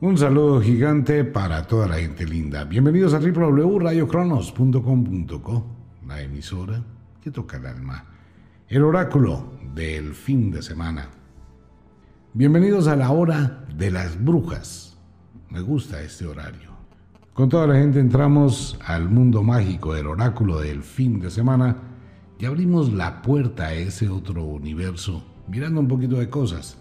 Un saludo gigante para toda la gente linda. Bienvenidos a www.radiocronos.com.co, la emisora que toca el alma. El oráculo del fin de semana. Bienvenidos a la hora de las brujas. Me gusta este horario. Con toda la gente entramos al mundo mágico del oráculo del fin de semana y abrimos la puerta a ese otro universo, mirando un poquito de cosas.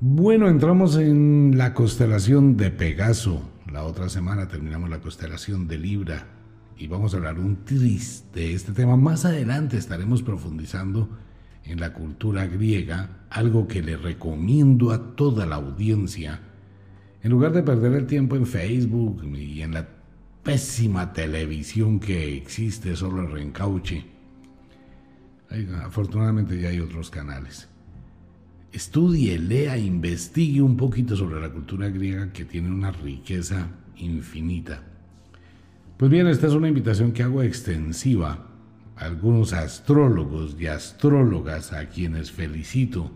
Bueno, entramos en la constelación de Pegaso. La otra semana terminamos la constelación de Libra y vamos a hablar un triste de este tema. Más adelante estaremos profundizando en la cultura griega, algo que le recomiendo a toda la audiencia. En lugar de perder el tiempo en Facebook y en la pésima televisión que existe solo en Reencauche, afortunadamente ya hay otros canales estudie, lea, investigue un poquito sobre la cultura griega que tiene una riqueza infinita. Pues bien, esta es una invitación que hago extensiva a algunos astrólogos y astrólogas a quienes felicito.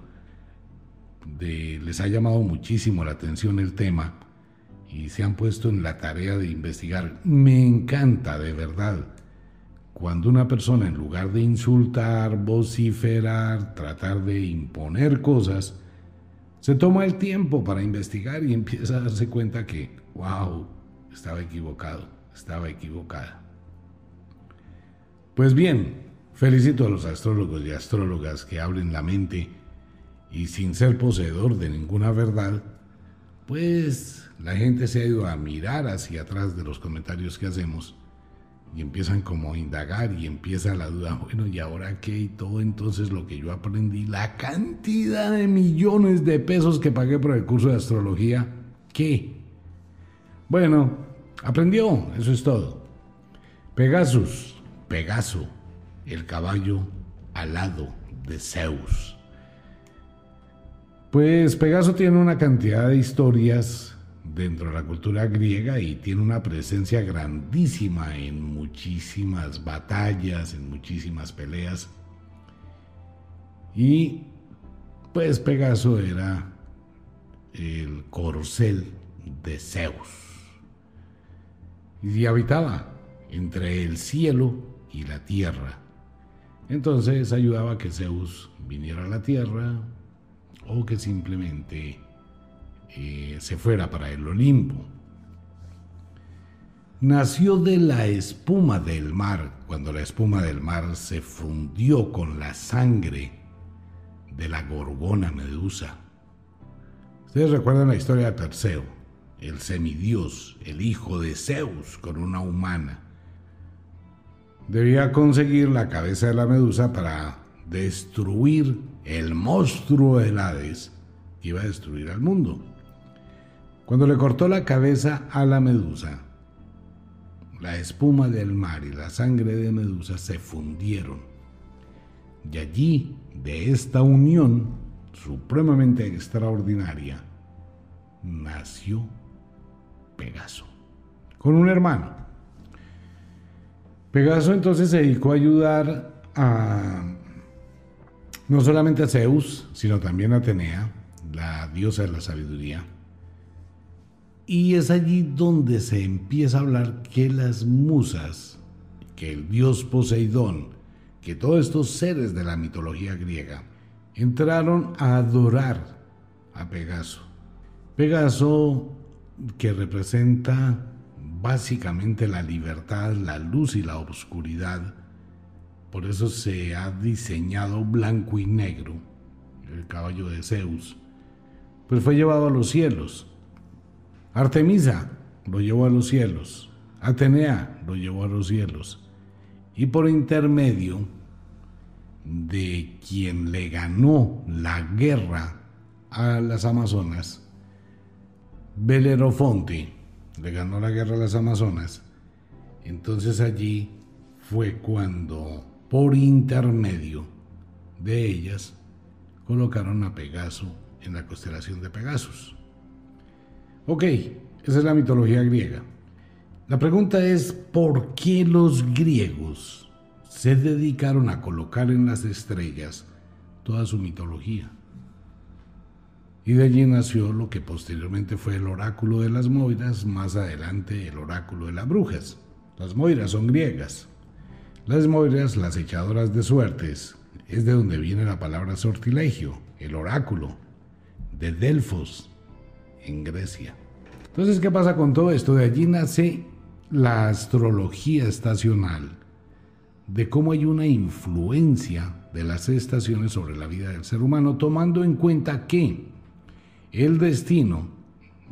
les ha llamado muchísimo la atención el tema y se han puesto en la tarea de investigar. Me encanta, de verdad cuando una persona en lugar de insultar, vociferar, tratar de imponer cosas, se toma el tiempo para investigar y empieza a darse cuenta que, wow, estaba equivocado, estaba equivocada. Pues bien, felicito a los astrólogos y astrólogas que abren la mente y sin ser poseedor de ninguna verdad, pues la gente se ha ido a mirar hacia atrás de los comentarios que hacemos y empiezan como a indagar y empieza la duda, bueno, ¿y ahora qué? Y todo entonces lo que yo aprendí, la cantidad de millones de pesos que pagué por el curso de astrología, ¿qué? Bueno, aprendió, eso es todo. Pegasus, Pegaso, el caballo alado de Zeus. Pues Pegaso tiene una cantidad de historias dentro de la cultura griega y tiene una presencia grandísima en muchísimas batallas, en muchísimas peleas. Y pues Pegaso era el corcel de Zeus y habitaba entre el cielo y la tierra. Entonces ayudaba a que Zeus viniera a la tierra o que simplemente eh, se fuera para el Olimpo. Nació de la espuma del mar, cuando la espuma del mar se fundió con la sangre de la gorgona Medusa. Ustedes recuerdan la historia de Perseo, el semidios, el hijo de Zeus con una humana. Debía conseguir la cabeza de la Medusa para destruir el monstruo del Hades que iba a destruir al mundo. Cuando le cortó la cabeza a la medusa, la espuma del mar y la sangre de medusa se fundieron. Y allí, de esta unión supremamente extraordinaria, nació Pegaso, con un hermano. Pegaso entonces se dedicó a ayudar a no solamente a Zeus, sino también a Atenea, la diosa de la sabiduría, y es allí donde se empieza a hablar que las musas, que el dios Poseidón, que todos estos seres de la mitología griega, entraron a adorar a Pegaso. Pegaso que representa básicamente la libertad, la luz y la oscuridad. Por eso se ha diseñado blanco y negro, el caballo de Zeus. Pues fue llevado a los cielos Artemisa lo llevó a los cielos, Atenea lo llevó a los cielos, y por intermedio de quien le ganó la guerra a las Amazonas, Belerofonte le ganó la guerra a las Amazonas, entonces allí fue cuando por intermedio de ellas colocaron a Pegaso en la constelación de Pegasus. Ok, esa es la mitología griega. La pregunta es, ¿por qué los griegos se dedicaron a colocar en las estrellas toda su mitología? Y de allí nació lo que posteriormente fue el oráculo de las Moiras, más adelante el oráculo de las brujas. Las Moiras son griegas. Las Moiras, las echadoras de suertes, es de donde viene la palabra sortilegio, el oráculo, de Delfos, en Grecia. Entonces, ¿qué pasa con todo esto? De allí nace la astrología estacional, de cómo hay una influencia de las estaciones sobre la vida del ser humano, tomando en cuenta que el destino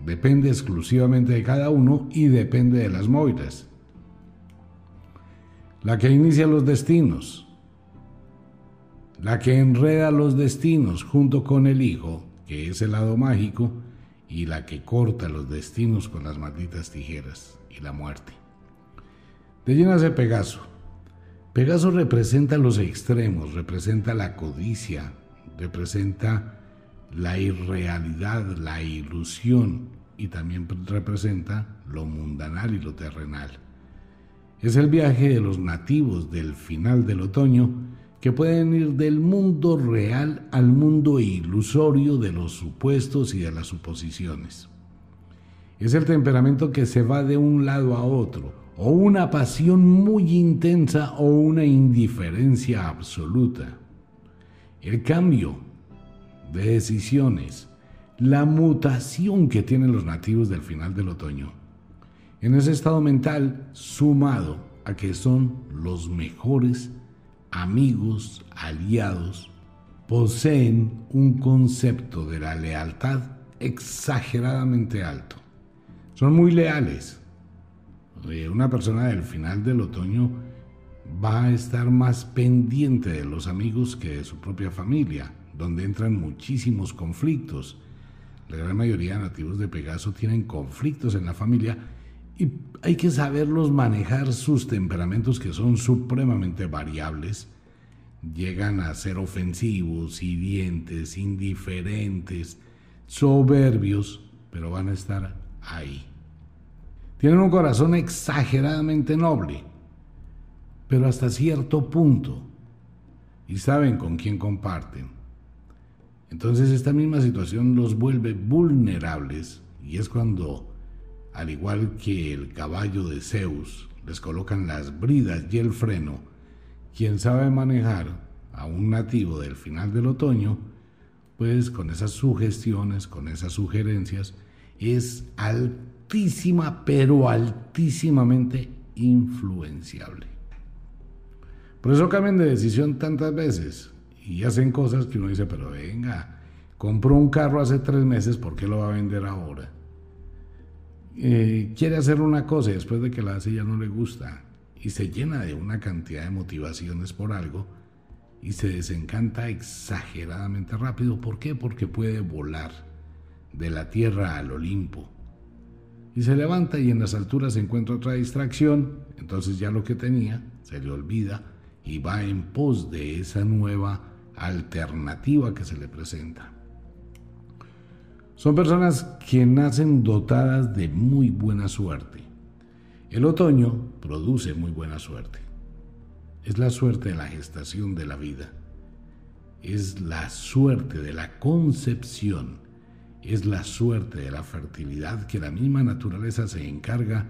depende exclusivamente de cada uno y depende de las moiras. La que inicia los destinos, la que enreda los destinos junto con el hijo, que es el lado mágico, y la que corta los destinos con las malditas tijeras y la muerte. De llenas de Pegaso. Pegaso representa los extremos, representa la codicia, representa la irrealidad, la ilusión y también representa lo mundanal y lo terrenal. Es el viaje de los nativos del final del otoño que pueden ir del mundo real al mundo ilusorio de los supuestos y de las suposiciones. Es el temperamento que se va de un lado a otro, o una pasión muy intensa o una indiferencia absoluta. El cambio de decisiones, la mutación que tienen los nativos del final del otoño. En ese estado mental sumado a que son los mejores amigos, aliados, poseen un concepto de la lealtad exageradamente alto. Son muy leales. Eh, una persona del final del otoño va a estar más pendiente de los amigos que de su propia familia donde entran muchísimos conflictos. La gran mayoría de nativos de Pegaso tienen conflictos en la familia y hay que saberlos manejar sus temperamentos que son supremamente variables. Llegan a ser ofensivos, hirientes, indiferentes, soberbios, pero van a estar ahí. Tienen un corazón exageradamente noble, pero hasta cierto punto, y saben con quién comparten. Entonces esta misma situación los vuelve vulnerables y es cuando, al igual que el caballo de Zeus, les colocan las bridas y el freno, quien sabe manejar a un nativo del final del otoño, pues con esas sugestiones, con esas sugerencias, es altísima, pero altísimamente influenciable. Por eso cambian de decisión tantas veces, y hacen cosas que uno dice, pero venga, compró un carro hace tres meses, ¿por qué lo va a vender ahora? Eh, quiere hacer una cosa y después de que la hace ya no le gusta y se llena de una cantidad de motivaciones por algo y se desencanta exageradamente rápido. ¿Por qué? Porque puede volar de la tierra al Olimpo. Y se levanta y en las alturas encuentra otra distracción, entonces ya lo que tenía se le olvida y va en pos de esa nueva alternativa que se le presenta. Son personas que nacen dotadas de muy buena suerte. El otoño produce muy buena suerte. Es la suerte de la gestación de la vida. Es la suerte de la concepción. Es la suerte de la fertilidad que la misma naturaleza se encarga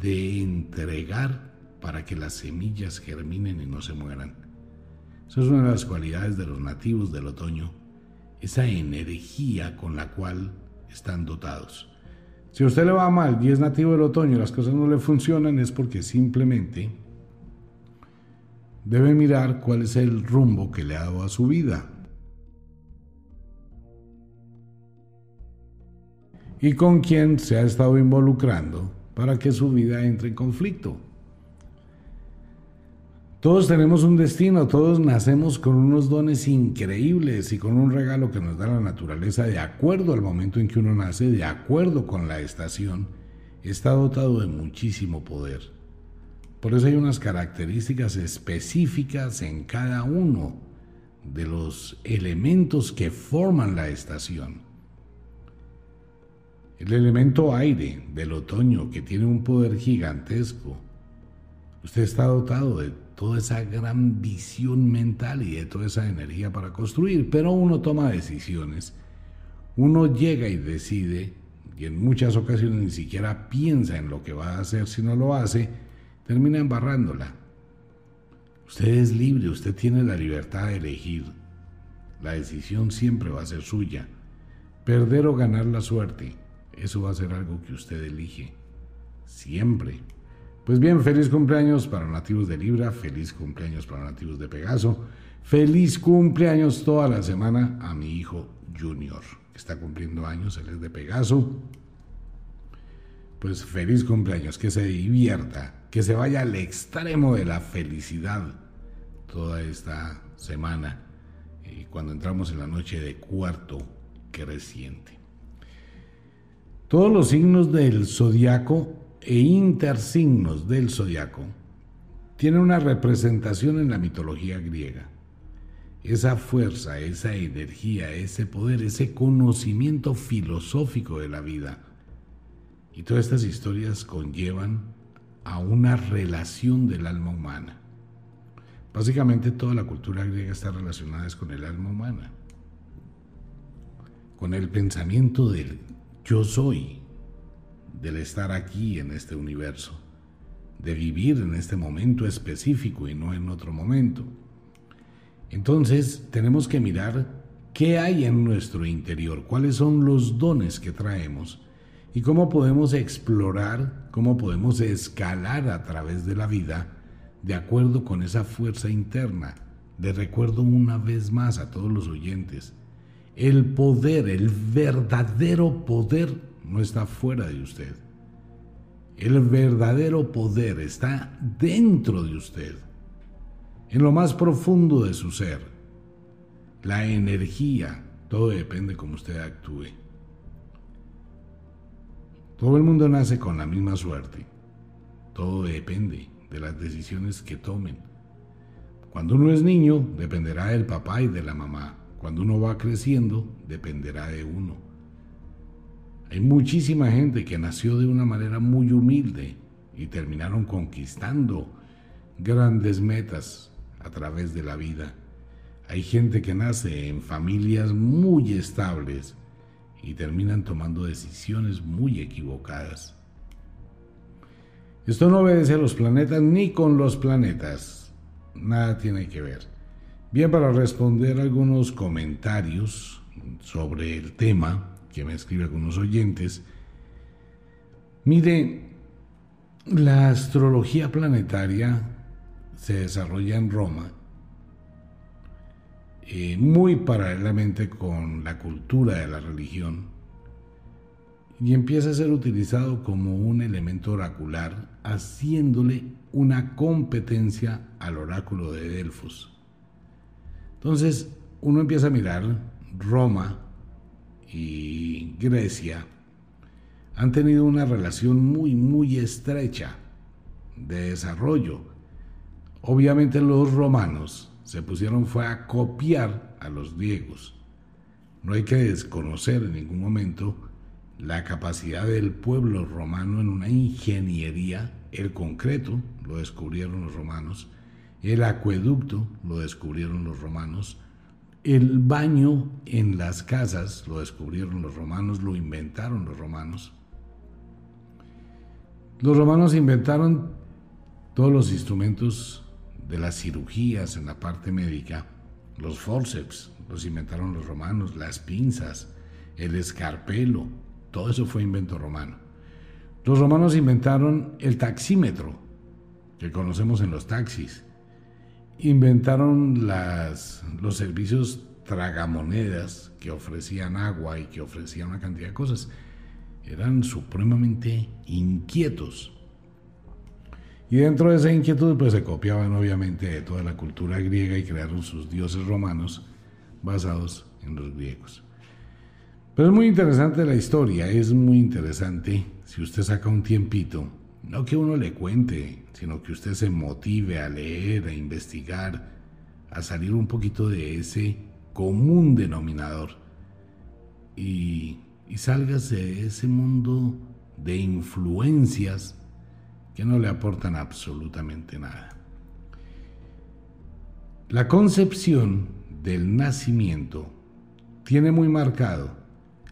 de entregar para que las semillas germinen y no se mueran. Esa es una de las cualidades de los nativos del otoño, esa energía con la cual están dotados. Si a usted le va mal y es nativo del otoño y las cosas no le funcionan, es porque simplemente debe mirar cuál es el rumbo que le ha dado a su vida. Y con quién se ha estado involucrando para que su vida entre en conflicto. Todos tenemos un destino, todos nacemos con unos dones increíbles y con un regalo que nos da la naturaleza de acuerdo al momento en que uno nace, de acuerdo con la estación, está dotado de muchísimo poder. Por eso hay unas características específicas en cada uno de los elementos que forman la estación. El elemento aire del otoño, que tiene un poder gigantesco, usted está dotado de toda esa gran visión mental y de toda esa energía para construir, pero uno toma decisiones uno llega y decide, y en muchas ocasiones ni siquiera piensa en lo que va a hacer si no lo hace, termina embarrándola. Usted es libre, usted tiene la libertad de elegir. La decisión siempre va a ser suya. Perder o ganar la suerte, eso va a ser algo que usted elige. Siempre. Pues bien, feliz cumpleaños para nativos de Libra, feliz cumpleaños para nativos de Pegaso, feliz cumpleaños toda la semana a mi hijo Junior, que está cumpliendo años, él es de Pegaso. Pues feliz cumpleaños, que se divierta, que se vaya al extremo de la felicidad toda esta semana, y cuando entramos en la noche de cuarto creciente. Todos los signos del zodiaco e intersignos del zodiaco tienen una representación en la mitología griega. Esa fuerza, esa energía, ese poder, ese conocimiento filosófico de la vida. Y todas estas historias conllevan a una relación del alma humana. Básicamente toda la cultura griega está relacionada con el alma humana, con el pensamiento del yo soy, del estar aquí en este universo, de vivir en este momento específico y no en otro momento. Entonces tenemos que mirar qué hay en nuestro interior, cuáles son los dones que traemos y cómo podemos explorar, cómo podemos escalar a través de la vida de acuerdo con esa fuerza interna. Le recuerdo una vez más a todos los oyentes, el poder, el verdadero poder no está fuera de usted. El verdadero poder está dentro de usted, en lo más profundo de su ser. La energía, todo depende de cómo usted actúe. Todo el mundo nace con la misma suerte. Todo depende de las decisiones que tomen. Cuando uno es niño, dependerá del papá y de la mamá. Cuando uno va creciendo, dependerá de uno. Hay muchísima gente que nació de una manera muy humilde y terminaron conquistando grandes metas a través de la vida. Hay gente que nace en familias muy estables y terminan tomando decisiones muy equivocadas. Esto no obedece a los planetas ni con los planetas. Nada tiene que ver. Bien, para responder algunos comentarios sobre el tema, que me escribe algunos oyentes. Mire, la astrología planetaria se desarrolla en Roma eh, muy paralelamente con la cultura de la religión y empieza a ser utilizado como un elemento oracular, haciéndole una competencia al oráculo de Delfos. Entonces, uno empieza a mirar Roma y Grecia han tenido una relación muy, muy estrecha de desarrollo. Obviamente los romanos se pusieron fue a copiar a los griegos. No hay que desconocer en ningún momento la capacidad del pueblo romano en una ingeniería, el concreto lo descubrieron los romanos, el acueducto lo descubrieron los romanos, el baño en las casas lo descubrieron los romanos, lo inventaron los romanos. Los romanos inventaron todos los instrumentos de las cirugías en la parte médica, los forceps, los inventaron los romanos, las pinzas, el escarpelo, todo eso fue invento romano. Los romanos inventaron el taxímetro, que conocemos en los taxis inventaron las, los servicios tragamonedas que ofrecían agua y que ofrecían una cantidad de cosas. Eran supremamente inquietos. Y dentro de esa inquietud pues se copiaban obviamente de toda la cultura griega y crearon sus dioses romanos basados en los griegos. Pero es muy interesante la historia, es muy interesante si usted saca un tiempito no que uno le cuente, sino que usted se motive a leer, a investigar, a salir un poquito de ese común denominador y, sálgase de ese mundo de influencias que no le aportan absolutamente nada. La concepción del nacimiento tiene muy marcado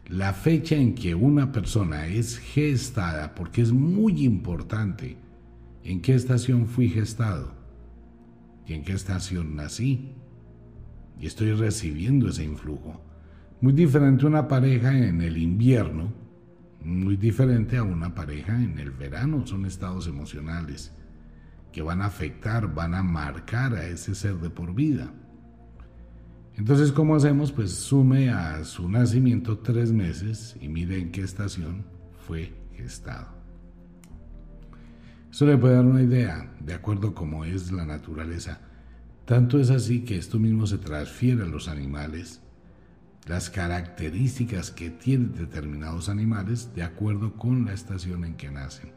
la fecha en que una persona es gestada, porque es muy importante en qué estación fui gestado y en qué estación nací. Y estoy recibiendo ese influjo. Muy diferente una pareja en el invierno, muy diferente a una pareja en el verano. Son estados emocionales que van a afectar, van a marcar a ese ser de por vida. Entonces, ¿cómo hacemos? Pues sume a su nacimiento tres meses y mire en qué estación fue gestado. Eso le puede dar una idea de acuerdo a cómo es la naturaleza. Tanto es así que esto mismo se transfiere a los animales, las características que tienen determinados animales de acuerdo con la estación en que nacen.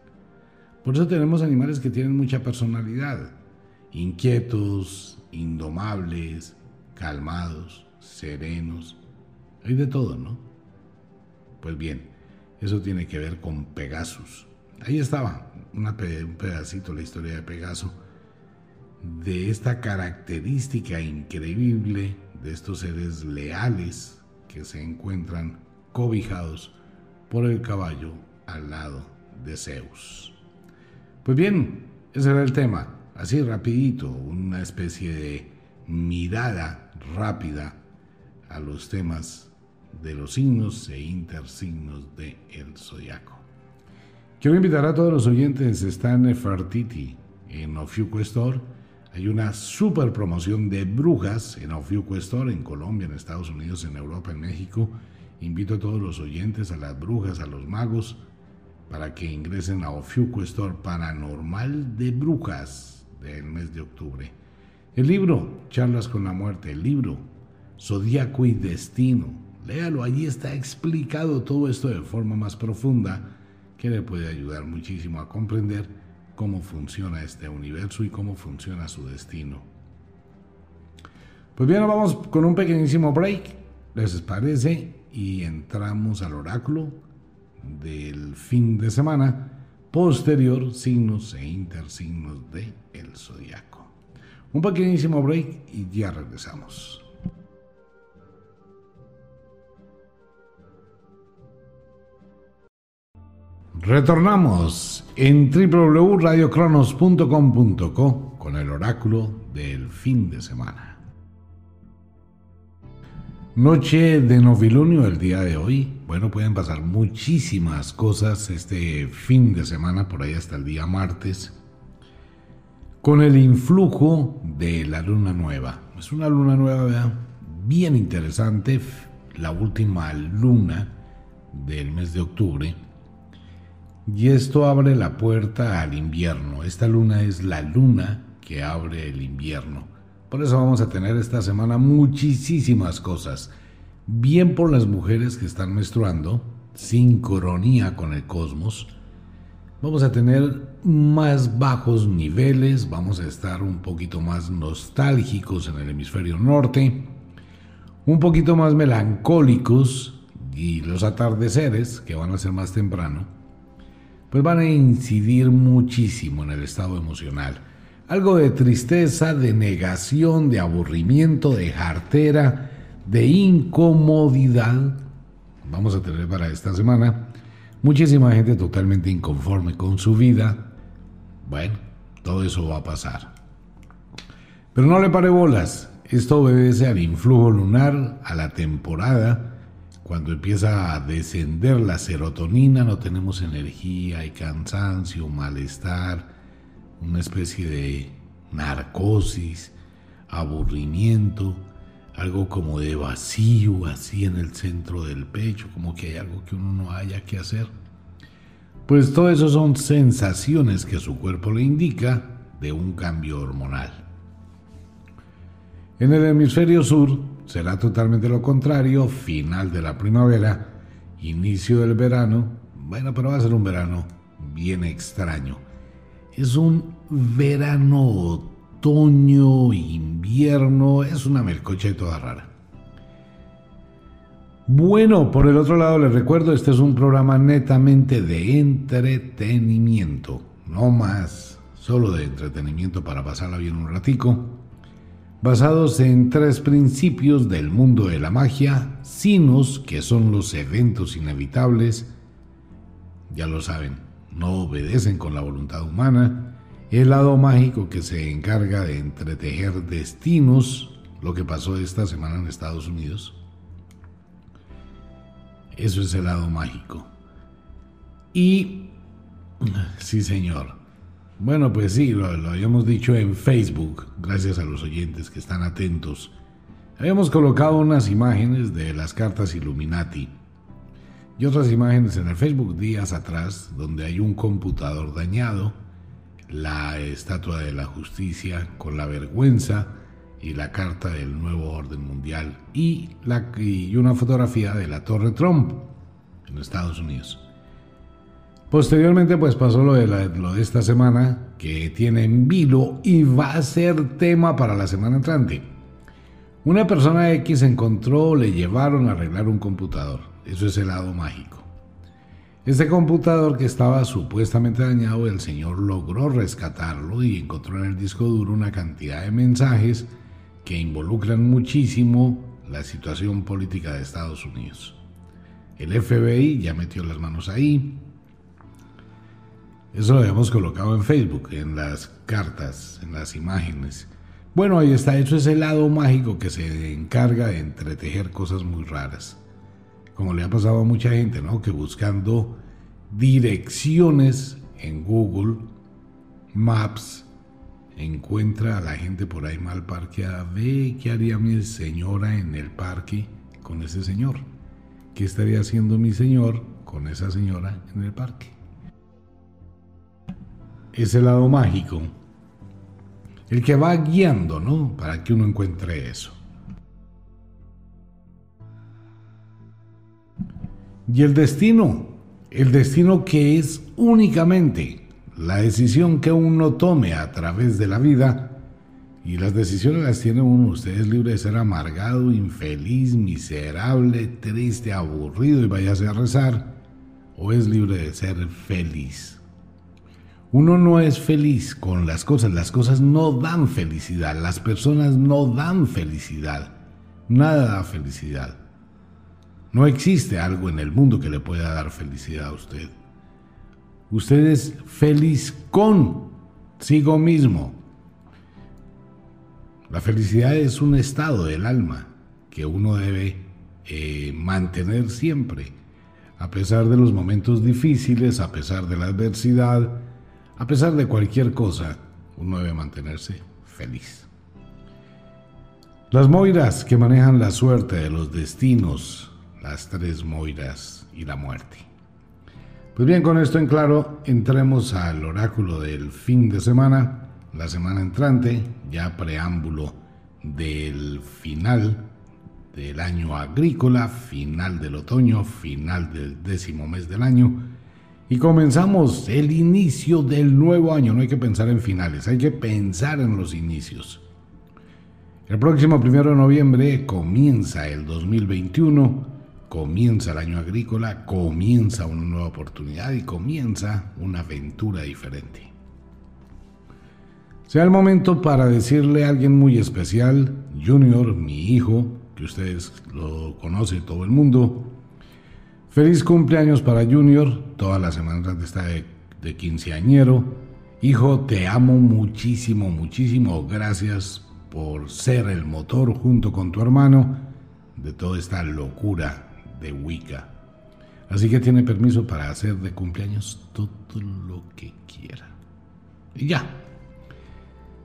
Por eso tenemos animales que tienen mucha personalidad, inquietos, indomables, calmados, serenos, hay de todo, ¿no? Pues bien, eso tiene que ver con Pegasus. Ahí estaba un pedacito la historia de Pegaso, de esta característica increíble de estos seres leales que se encuentran cobijados por el caballo al lado de Zeus. Pues bien, ese era el tema, así rapidito, una especie de mirada rápida a los temas de los signos e intersignos del el zodiaco. Quiero invitar a todos los oyentes, está en Nefertiti, en Ofiuco Store. Hay una super promoción de brujas en Ofiuco Store, en Colombia, en Estados Unidos, en Europa, en México. Invito a todos los oyentes, a las brujas, a los magos, para que ingresen a Ofiuco Store Paranormal de Brujas del mes de octubre. El libro, Charlas con la Muerte, el libro, Zodíaco y Destino. Léalo, allí está explicado todo esto de forma más profunda que le puede ayudar muchísimo a comprender cómo funciona este universo y cómo funciona su destino. Pues bien, vamos con un pequeñísimo break, ¿les parece? Y entramos al oráculo del fin de semana posterior, signos e intersignos de el zodiaco. Un pequeñísimo break y ya regresamos. Retornamos en www.radiocronos.com.co con el oráculo del fin de semana. Noche de novilunio el día de hoy. Bueno, pueden pasar muchísimas cosas este fin de semana, por ahí hasta el día martes con el influjo de la luna nueva. Es una luna nueva bien interesante, la última luna del mes de octubre. Y esto abre la puerta al invierno. Esta luna es la luna que abre el invierno. Por eso vamos a tener esta semana muchísimas cosas. Bien por las mujeres que están menstruando, sincronía con el cosmos vamos a tener más bajos niveles, vamos a estar un poquito más nostálgicos en el hemisferio norte, un poquito más melancólicos y los atardeceres, que van a ser más temprano, pues van a incidir muchísimo en el estado emocional. Algo de tristeza, de negación, de aburrimiento, de jartera, de incomodidad, vamos a tener para esta semana Muchísima gente totalmente inconforme con su vida. Bueno, todo eso va a pasar. Pero no le pare bolas. Esto obedece al influjo lunar, a la temporada. Cuando empieza a descender la serotonina, no tenemos energía, hay cansancio, malestar, una especie de narcosis, aburrimiento algo como de vacío así en el centro del pecho, como que hay algo que uno no haya que hacer. Pues todo eso son sensaciones que su cuerpo le indica de un cambio hormonal. En el hemisferio sur será totalmente lo contrario, final de la primavera, inicio del verano, bueno, pero va a ser un verano bien extraño. Es un verano otoño, invierno, es una melcocha toda rara. Bueno, por el otro lado les recuerdo, este es un programa netamente de entretenimiento, no más, solo de entretenimiento para pasarla bien un ratico. basados en tres principios del mundo de la magia, sinos, que son los eventos inevitables, ya lo saben, no obedecen con la voluntad humana, el lado mágico que se encarga de entretejer destinos, lo que pasó esta semana en Estados Unidos. Eso es el lado mágico. Y, sí señor, bueno, pues sí, lo, habíamos dicho en Facebook, gracias a los oyentes que están atentos. Habíamos colocado unas imágenes de las cartas Illuminati y otras imágenes en el Facebook días atrás donde hay un computador dañado, la estatua de la justicia con la vergüenza y la carta del nuevo orden mundial y, la, y una fotografía de la Torre Trump en Estados Unidos. Posteriormente, pues pasó lo de, lo de esta semana, que tiene en vilo y va a ser tema para la semana entrante. Una persona X encontró, le llevaron a arreglar un computador. Eso es el lado mágico. Este computador que estaba supuestamente dañado, el señor logró rescatarlo y encontró en el disco duro una cantidad de mensajes que involucran muchísimo la situación política de Estados Unidos. El FBI ya metió las manos ahí, eso lo habíamos colocado en Facebook, en las cartas, en las imágenes. Bueno, ahí está, hecho ese lado mágico que se encarga de entretejer cosas muy raras. Como le ha pasado a mucha gente, ¿no? Que buscando direcciones en Google Maps encuentra a la gente por ahí mal parqueada. Ve qué haría mi señora en el parque con ese señor. ¿Qué estaría haciendo mi señor con esa señora en el parque? ese lado mágico, el que va guiando, ¿no? Para que uno encuentre eso. Y el destino, el destino que es únicamente la decisión que uno tome a través de la vida, y las decisiones las tiene uno, usted es libre de ser amargado, infeliz, miserable, triste, aburrido y váyase a rezar, o es libre de ser feliz. Uno no es feliz con las cosas, las cosas no dan felicidad, las personas no dan felicidad, nada da felicidad. No existe algo en el mundo que le pueda dar felicidad a usted. Usted es feliz consigo mismo. La felicidad es un estado del alma que uno debe eh, mantener siempre, a pesar de los momentos difíciles, a pesar de la adversidad, a pesar de cualquier cosa, uno debe mantenerse feliz. Las Moiras que manejan la suerte de los destinos, las tres Moiras y la muerte. Pues bien, con esto en claro, entremos al oráculo del fin de semana, la semana entrante, ya preámbulo del final del año agrícola, final del otoño, final del décimo mes del año y comenzamos el inicio del nuevo año. No hay que pensar en finales, hay que pensar en los inicios. El próximo primero de noviembre comienza el 2021, comienza el año agrícola, comienza una nueva oportunidad y comienza una aventura diferente. Sea el momento para decirle a alguien muy especial, Junior, mi hijo, que ustedes lo conocen todo el mundo, Feliz cumpleaños para Junior, toda la semana está de, de quinceañero. Hijo, te amo muchísimo, muchísimo. Gracias por ser el motor junto con tu hermano de toda esta locura de Wicca. Así que tiene permiso para hacer de cumpleaños todo lo que quiera. Y ya.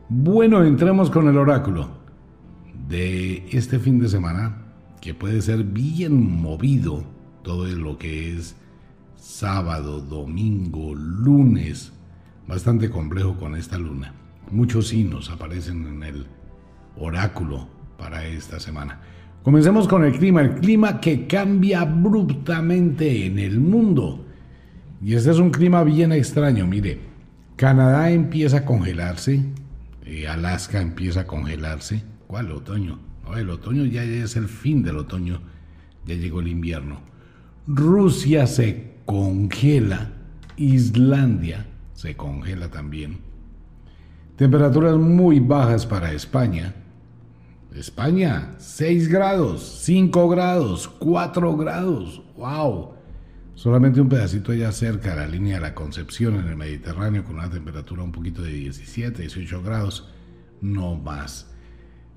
Bueno, entremos con el oráculo de este fin de semana, que puede ser bien movido todo lo que es sábado, domingo, lunes, bastante complejo con esta luna. Muchos signos aparecen en el oráculo para esta semana. Comencemos con el clima, el clima que cambia abruptamente en el mundo. Y este es un clima bien extraño, mire, Canadá empieza a congelarse, eh, Alaska empieza a congelarse. ¿Cuál otoño? el otoño ya es el fin del otoño, ya llegó el invierno. Rusia se congela, Islandia se congela también. Temperaturas muy bajas para España, España, 6 grados, 5 grados, 4 grados. ¡Wow! Solamente un pedacito allá cerca de la línea de la Concepción en el Mediterráneo con una temperatura un poquito de 17, 18 grados, no más.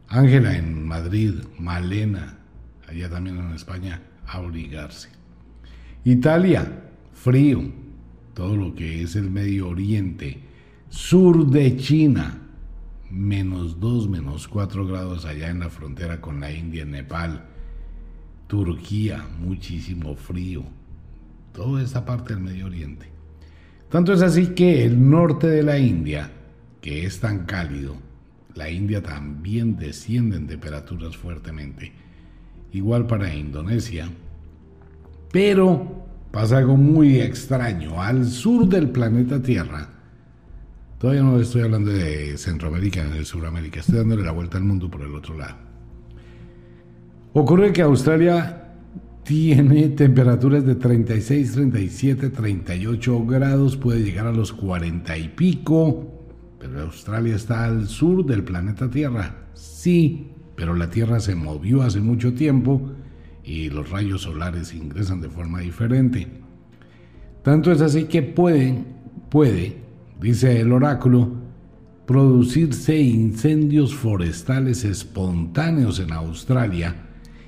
Ángela en Madrid, Malena, allá también en España, abrigarse. Italia, frío, todo lo que es el Medio Oriente, sur de China, menos 2, menos 4 grados allá en la frontera con la India, Nepal, Turquía, muchísimo frío, toda esta parte del Medio Oriente. Tanto es así que el norte de la India, que es tan cálido, la India también desciende en temperaturas fuertemente. Igual para Indonesia. Pero pasa algo muy extraño. Al sur del planeta Tierra, todavía no estoy hablando de Centroamérica de Sudamérica, estoy dándole la vuelta al mundo por el otro lado. Ocurre que Australia tiene temperaturas de 36, 37, 38 grados, puede llegar a los 40 y pico, pero Australia está al sur del planeta Tierra. Sí, pero la Tierra se movió hace mucho tiempo y los rayos solares ingresan de forma diferente. Tanto es así que pueden, puede, dice el oráculo, producirse incendios forestales espontáneos en Australia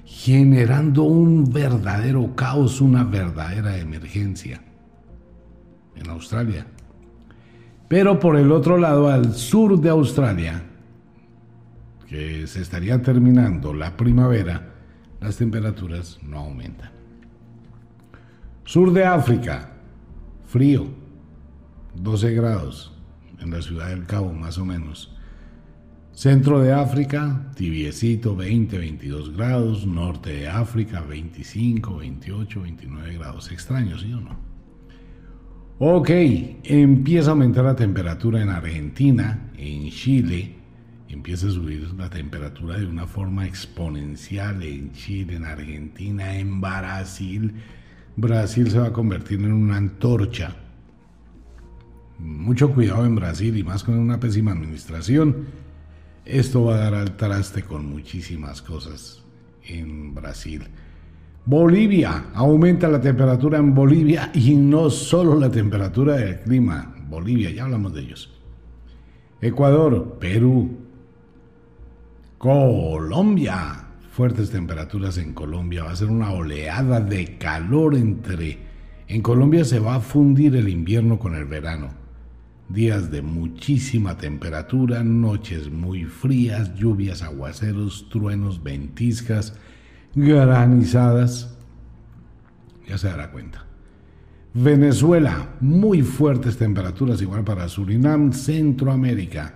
generando un verdadero caos, una verdadera emergencia en Australia. Pero por el otro lado, al sur de Australia, que se estaría terminando la primavera, las temperaturas no aumentan. Sur de África, frío, 12 grados en la ciudad del Cabo más o menos. Centro de África, tibiecito, 20, 22 grados. Norte de África, 25, 28, 29 grados. Extraño, ¿sí o no? Ok, empieza a aumentar la temperatura en Argentina, en Chile. Empieza a subir la temperatura de una forma exponencial en Chile, en Argentina, en Brasil. Brasil se va a convertir en una antorcha. Mucho cuidado en Brasil y más con una pésima administración esto va a dar al traste con muchísimas cosas en Brasil. Bolivia, aumenta la temperatura en Bolivia y no solo la temperatura del clima. Bolivia, ya hablamos de ellos. Ecuador, Perú, Colombia, fuertes temperaturas en Colombia. Va a ser una oleada de calor entre... En Colombia se va a fundir el invierno con el verano días de muchísima temperatura, noches muy frías, lluvias, aguaceros, truenos, ventiscas, granizadas. Ya se dará cuenta. Venezuela, muy fuertes temperaturas, igual para Surinam, Centroamérica,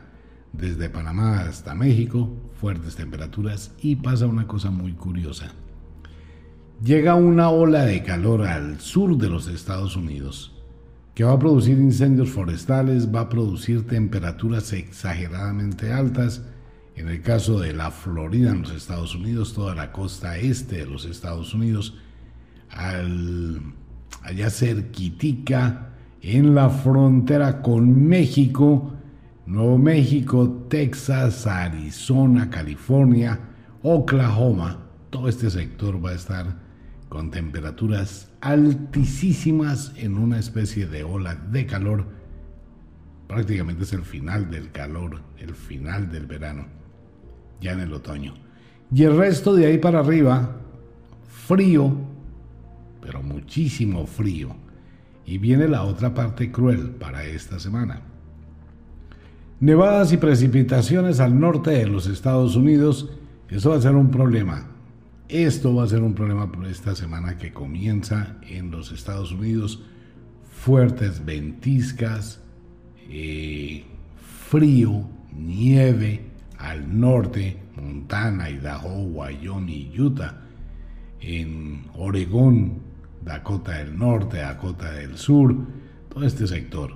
desde Panamá hasta México, fuertes temperaturas y pasa una cosa muy curiosa. Llega una ola de calor al sur de los Estados Unidos que va a producir incendios forestales, va a producir temperaturas exageradamente altas. En el caso de la Florida en los Estados Unidos, toda la costa este de los Estados Unidos, al, allá cerquitica, en la frontera con México, Nuevo México, Texas, Arizona, California, Oklahoma, todo este sector va a estar con temperaturas altísimas en una especie de ola de calor. Prácticamente es el final del calor, el final del verano, ya en el otoño. Y el resto de ahí para arriba, frío, pero muchísimo frío. Y viene la otra parte cruel para esta semana. Nevadas y precipitaciones al norte de los Estados Unidos, eso va a ser un problema esto va a ser un problema por esta semana que comienza en los Estados Unidos. Fuertes ventiscas, eh, frío, nieve al norte, Montana, Idaho, Wyoming Utah. En Oregón, Dakota del Norte, Dakota del Sur, todo este sector.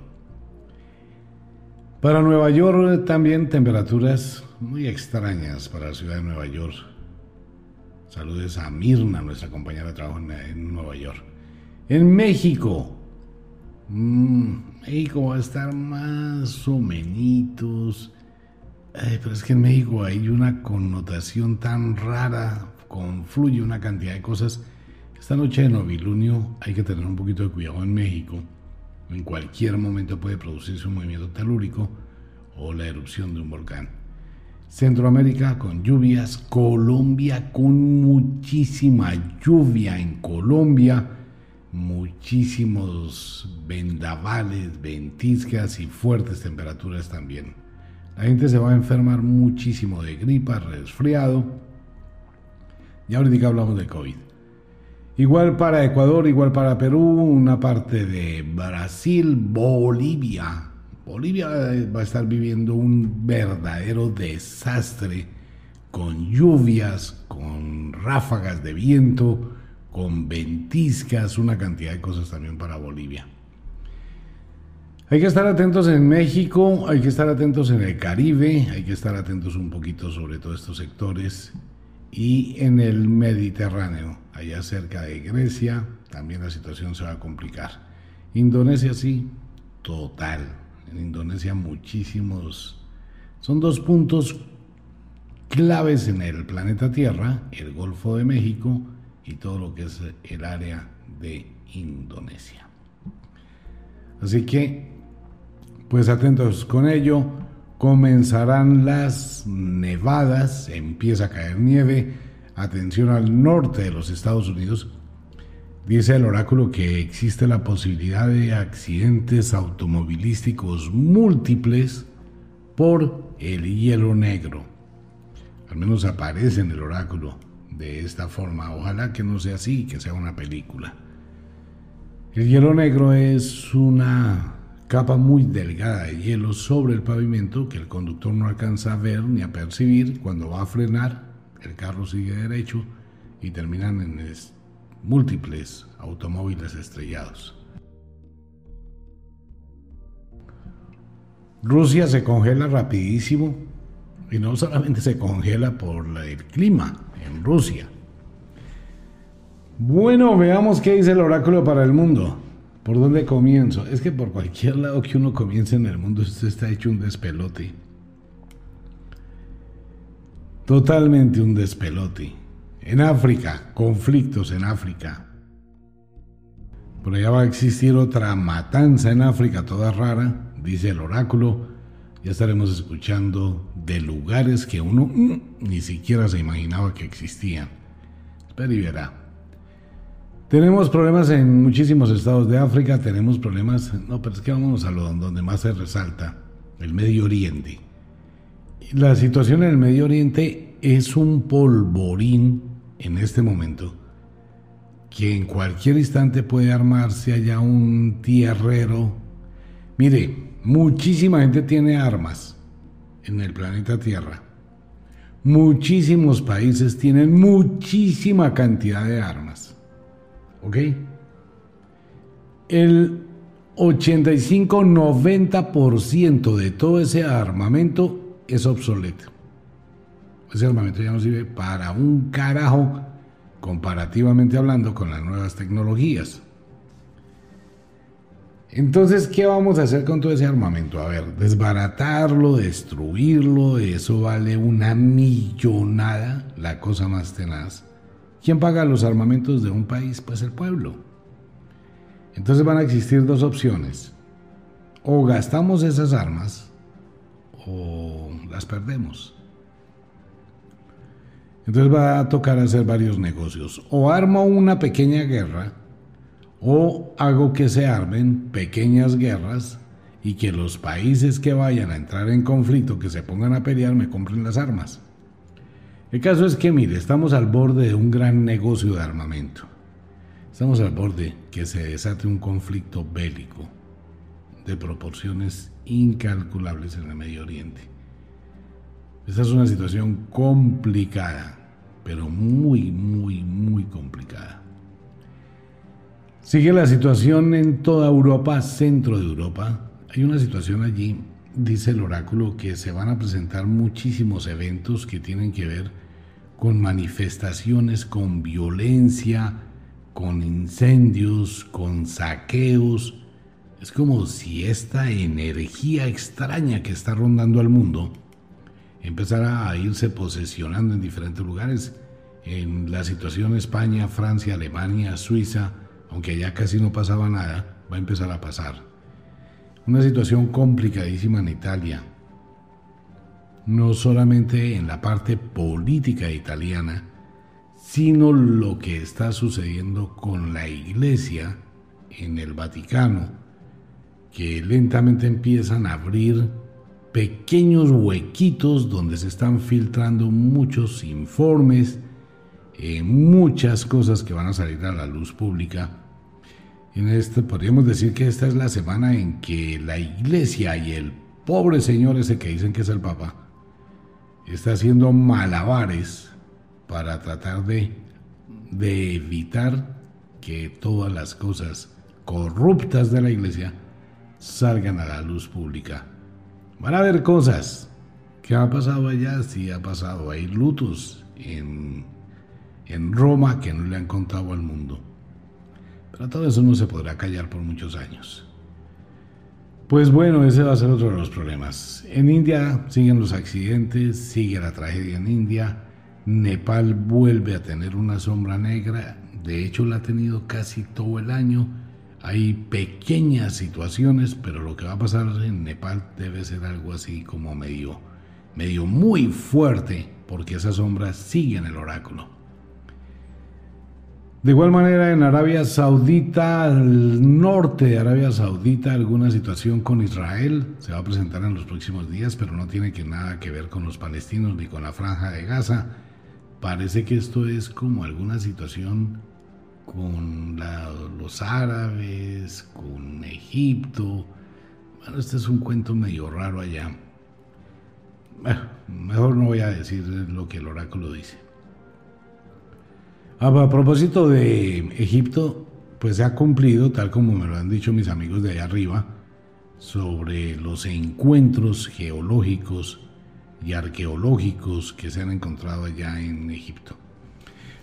Para Nueva York también temperaturas muy extrañas para la ciudad de Nueva York Saludes a Mirna, nuestra compañera de trabajo en, Nueva York. En México. Mmm, México va a estar más o menos. pero es que en México hay una connotación tan rara, confluye una cantidad de cosas. Esta noche de novilunio hay que tener un poquito de cuidado en México. En cualquier momento puede producirse un movimiento telúrico o la erupción de un volcán. Centroamérica con lluvias, Colombia con muchísima lluvia en Colombia, muchísimos vendavales, ventiscas y fuertes temperaturas también. La gente se va a enfermar muchísimo de gripa, resfriado. Y ahorita hablamos de COVID. Igual para Ecuador, igual para Perú, una parte de Brasil, Bolivia, Bolivia va a estar viviendo un verdadero desastre con lluvias, con ráfagas de viento, con ventiscas, una cantidad de cosas también para Bolivia. Hay que estar atentos en México, hay que estar atentos en el Caribe, hay que estar atentos un poquito sobre todos estos sectores y en el Mediterráneo, allá cerca de Grecia, también la situación se va a complicar. Indonesia sí, total, en Indonesia muchísimos. Son dos puntos claves en el planeta Tierra, el Golfo de México y todo lo que es el área de Indonesia. Así que, pues atentos con ello, comenzarán las nevadas, empieza a caer nieve, atención al norte de los Estados Unidos, Dice el oráculo que existe la posibilidad de accidentes automovilísticos múltiples por el hielo negro. Al menos aparece en el oráculo de esta forma. Ojalá que no sea así, que sea una película. El hielo negro es una capa muy delgada de hielo sobre el pavimento que el conductor no alcanza a ver ni a percibir. Cuando va a frenar, el carro sigue derecho y terminan en múltiples automóviles estrellados. Rusia se congela rapidísimo y no solamente se congela por el clima en Rusia. Bueno, veamos qué dice el oráculo para el mundo. ¿Por dónde comienzo? Es que por cualquier lado que uno comience en el mundo, esto está hecho un despelote. Totalmente un despelote. En África, conflictos en África. Por allá va a existir otra matanza en África, toda rara, dice el oráculo. Ya estaremos escuchando de lugares que uno mm, ni siquiera se imaginaba que existían. Espera y verá. Tenemos problemas en muchísimos estados de África, tenemos problemas, no, pero es que vamos a lo donde más se resalta, el Medio Oriente. La situación en el Medio Oriente es un polvorín en este momento que en cualquier instante puede armarse allá un tierrero. Mire, muchísima gente tiene armas en el planeta Tierra. Muchísimos países tienen muchísima cantidad de armas. ¿Ok? El 85-90% de todo ese armamento es obsoleto ese armamento ya no sirve para un carajo comparativamente hablando con las nuevas tecnologías. Entonces, ¿qué vamos a hacer con todo ese armamento? A ver, desbaratarlo, destruirlo, eso vale una millonada, la cosa más tenaz. ¿Quién paga los armamentos de un país? Pues el pueblo. Entonces van a existir dos opciones. O gastamos esas armas o las perdemos. Entonces va a tocar hacer varios negocios. O armo una pequeña guerra, o hago que se armen pequeñas guerras y que los países que vayan a entrar en conflicto, que se pongan a pelear, me compren las armas. El caso es que, mire, estamos al borde de un gran negocio de armamento. Estamos al borde que se desate un conflicto bélico de proporciones incalculables en el Medio Oriente. Esta es una situación complicada, pero muy, muy, muy complicada. Sigue la situación en toda Europa, centro de Europa. Hay una situación allí, dice el oráculo, que se van a presentar muchísimos eventos que tienen que ver con manifestaciones, con violencia, con incendios, con saqueos. Es como si esta energía extraña que está rondando al mundo empezara a irse posesionando en diferentes lugares. En la situación España, Francia, Alemania, Suiza, aunque allá casi no pasaba nada, va a empezar a pasar. Una situación complicadísima en Italia. No solamente en la parte política italiana, sino lo que está sucediendo con la iglesia en el Vaticano, que lentamente empiezan a abrir pequeños huequitos donde se están filtrando muchos informes, eh, muchas cosas que van a salir a la luz pública. En este podríamos decir que esta es la semana en que la iglesia y el pobre señor ese que dicen que es el Papa está haciendo malabares para tratar de, de evitar que todas las cosas corruptas de la iglesia salgan a la luz pública. Van a haber cosas. ¿Qué ha pasado allá? Sí ha pasado. Hay lutos en, en Roma que no le han contado al mundo. Pero todo eso no se podrá callar por muchos años. Pues bueno, ese va a ser otro de los problemas. En India siguen los accidentes, sigue la tragedia en India. Nepal vuelve a tener una sombra negra. De hecho, la ha tenido casi todo el año hay pequeñas situaciones, pero lo que va a pasar en Nepal debe ser algo así como medio, medio muy fuerte, porque esa sombra sigue en el oráculo. De igual manera, en Arabia Saudita, al norte de Arabia Saudita, alguna situación con Israel se va a presentar en los próximos días, pero no tiene que nada que ver con los palestinos ni con la franja de Gaza. Parece que esto es como alguna situación con los árabes, con Egipto. Bueno, este es un cuento medio raro allá. mejor no voy a decir lo que el oráculo dice. Ah, a propósito de Egipto, pues se ha cumplido, tal como me lo han dicho mis amigos de allá arriba, sobre los encuentros geológicos y arqueológicos que se han encontrado allá en Egipto.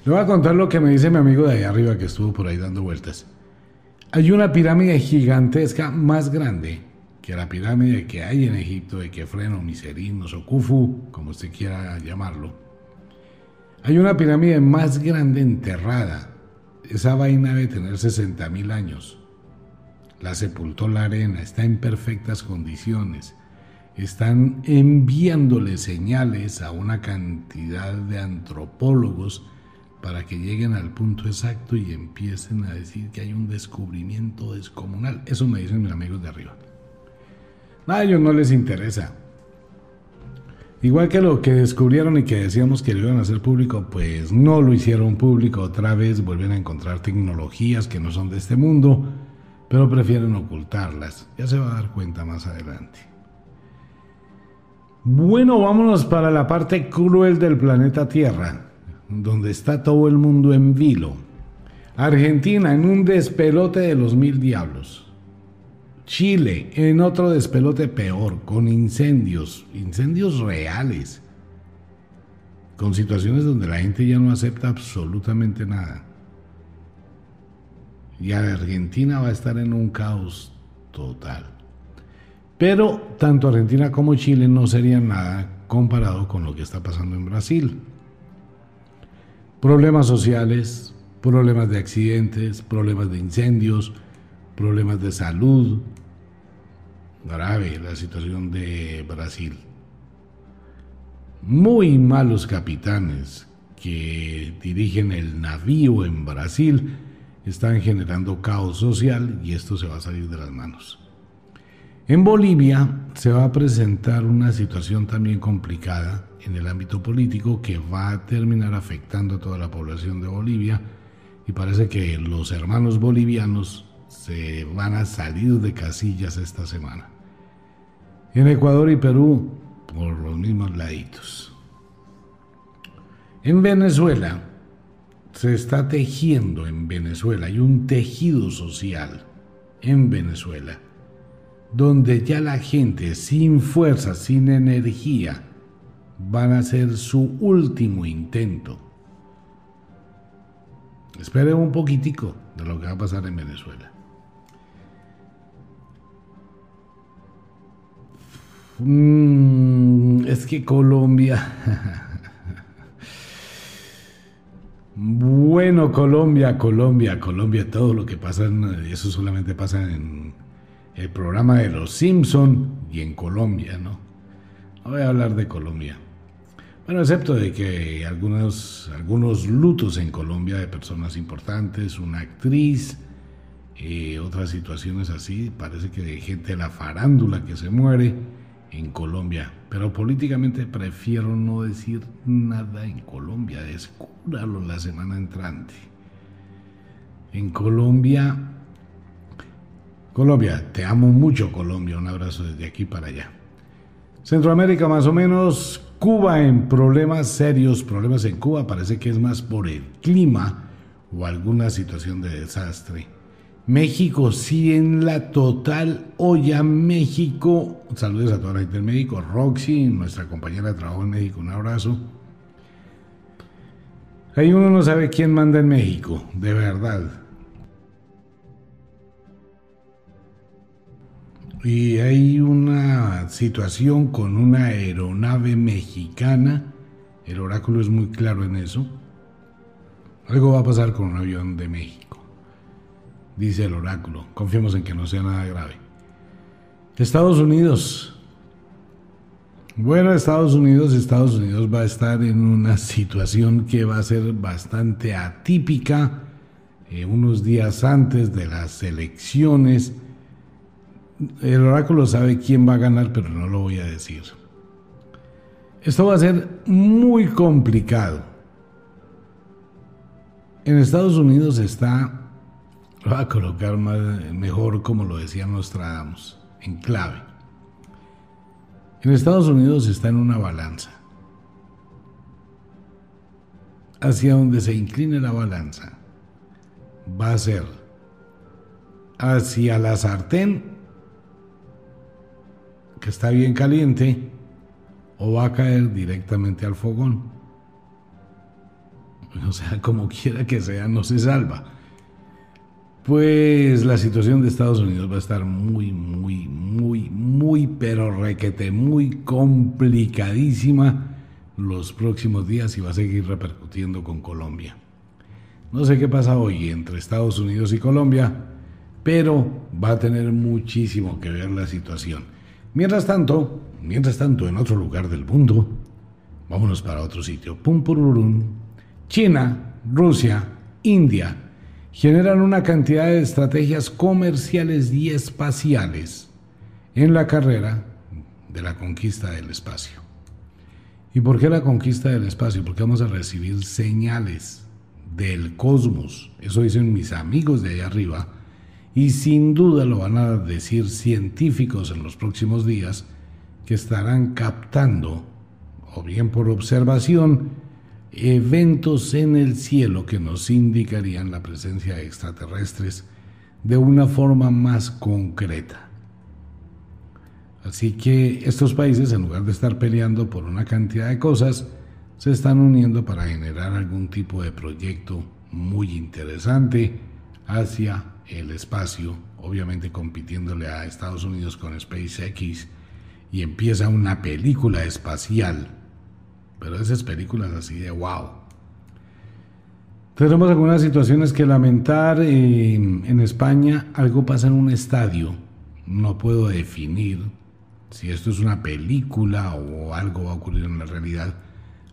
Le voy a contar lo que me dice mi amigo de ahí arriba que estuvo por ahí dando vueltas. Hay una pirámide gigantesca más grande que la pirámide que hay en Egipto de Kefren o Miserinos o Khufu, como usted quiera llamarlo. Hay una pirámide más grande enterrada. Esa vaina debe tener 60 mil años. La sepultó la arena, está en perfectas condiciones. Están enviándole señales a una cantidad de antropólogos para que lleguen al punto exacto y empiecen a decir que hay un descubrimiento descomunal. Eso me dicen mis amigos de arriba. a ellos no les interesa. Igual que lo que descubrieron y que decíamos que lo iban a hacer público, pues no lo hicieron público otra vez, vuelven a encontrar tecnologías que no son de este mundo, pero prefieren ocultarlas. Ya se va a dar cuenta más adelante. Bueno, vámonos para la parte cruel del planeta Tierra donde está todo el mundo en vilo. Argentina en un despelote de los mil diablos. Chile en otro despelote peor, con incendios, incendios reales, con situaciones donde la gente ya no acepta absolutamente nada. Y Argentina va a estar en un caos total. Pero tanto Argentina como Chile no serían nada comparado con lo que está pasando en Brasil problemas sociales, problemas de accidentes, problemas de incendios, problemas de salud. Grave la situación de Brasil. Muy malos capitanes que dirigen el navío en Brasil están generando caos social y esto se va a salir de las manos. En Bolivia se va a presentar una situación también complicada en el ámbito político que va a terminar afectando a toda la población de Bolivia y parece que los hermanos bolivianos se van a salir de casillas esta semana. En Ecuador y Perú, por los mismos laditos. En Venezuela, se está tejiendo en Venezuela, hay un tejido social en Venezuela donde ya la gente sin fuerza, sin energía, van a hacer su último intento. Esperen un poquitico de lo que va a pasar en Venezuela. Mm, es que Colombia... bueno, Colombia, Colombia, Colombia, todo lo que pasa, eso solamente pasa en el programa de Los Simpson y en Colombia. No voy a hablar de Colombia. Bueno, excepto de que algunos, algunos lutos en Colombia de personas importantes, una actriz, eh, otras situaciones así, parece que de gente de la farándula que se muere en Colombia. Pero políticamente prefiero no decir nada en Colombia, descúbralo la semana entrante. En Colombia, Colombia, te amo mucho Colombia, un abrazo desde aquí para allá. Centroamérica más o menos, Cuba en problemas serios, problemas en Cuba, parece que es más por el clima o alguna situación de desastre. México sí en la total olla México. Saludos a toda la gente del México. Roxy, nuestra compañera de trabajo en México, un abrazo. Ahí uno no sabe quién manda en México, de verdad. Y hay una situación con una aeronave mexicana, el oráculo es muy claro en eso, algo va a pasar con un avión de México, dice el oráculo, confiemos en que no sea nada grave. Estados Unidos, bueno, Estados Unidos, Estados Unidos va a estar en una situación que va a ser bastante atípica, eh, unos días antes de las elecciones, el oráculo sabe quién va a ganar, pero no lo voy a decir. Esto va a ser muy complicado. En Estados Unidos está, lo voy a colocar mejor como lo decía Nostradamus, en clave. En Estados Unidos está en una balanza. Hacia donde se incline la balanza va a ser hacia la sartén que está bien caliente o va a caer directamente al fogón. O sea, como quiera que sea, no se salva. Pues la situación de Estados Unidos va a estar muy, muy, muy, muy, pero requete, muy complicadísima los próximos días y va a seguir repercutiendo con Colombia. No sé qué pasa hoy entre Estados Unidos y Colombia, pero va a tener muchísimo que ver la situación. Mientras tanto, mientras tanto, en otro lugar del mundo, vámonos para otro sitio. Pum, China, Rusia, India generan una cantidad de estrategias comerciales y espaciales en la carrera de la conquista del espacio. ¿Y por qué la conquista del espacio? Porque vamos a recibir señales del cosmos. Eso dicen mis amigos de allá arriba y sin duda lo van a decir científicos en los próximos días que estarán captando, o bien por observación, eventos en el cielo que nos indicarían la presencia de extraterrestres de una forma más concreta. Así que estos países, en lugar de estar peleando por una cantidad de cosas, se están uniendo para generar algún tipo de proyecto muy interesante hacia el espacio, obviamente compitiéndole a Estados Unidos con SpaceX, y empieza una película espacial, pero esas películas así de wow. Tenemos algunas situaciones que lamentar. en España algo pasa en un estadio. No puedo definir si esto es una película o algo va a ocurrir en la realidad.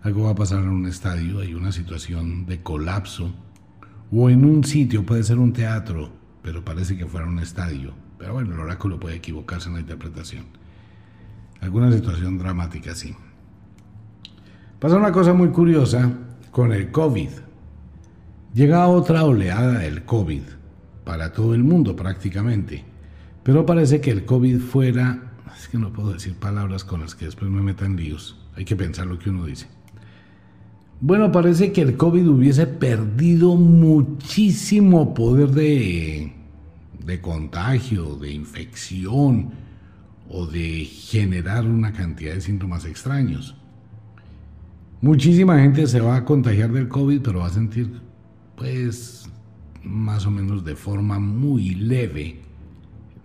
Algo va a pasar en un estadio. Hay una situación de colapso. O en un sitio, puede ser un teatro, pero parece que fuera un estadio. Pero bueno, el oráculo puede equivocarse en la interpretación. Alguna situación dramática, sí. Pasa una cosa muy curiosa con el COVID. Llega otra oleada del COVID para todo el mundo prácticamente. Pero parece que el COVID fuera... Es que no puedo decir palabras con las que después me metan líos. Hay que pensar lo que uno dice. Bueno, parece que el COVID hubiese perdido muchísimo poder de, de contagio, de infección o de generar una cantidad de síntomas extraños. Muchísima gente se va a contagiar del COVID, pero va a sentir, pues, más o menos de forma muy leve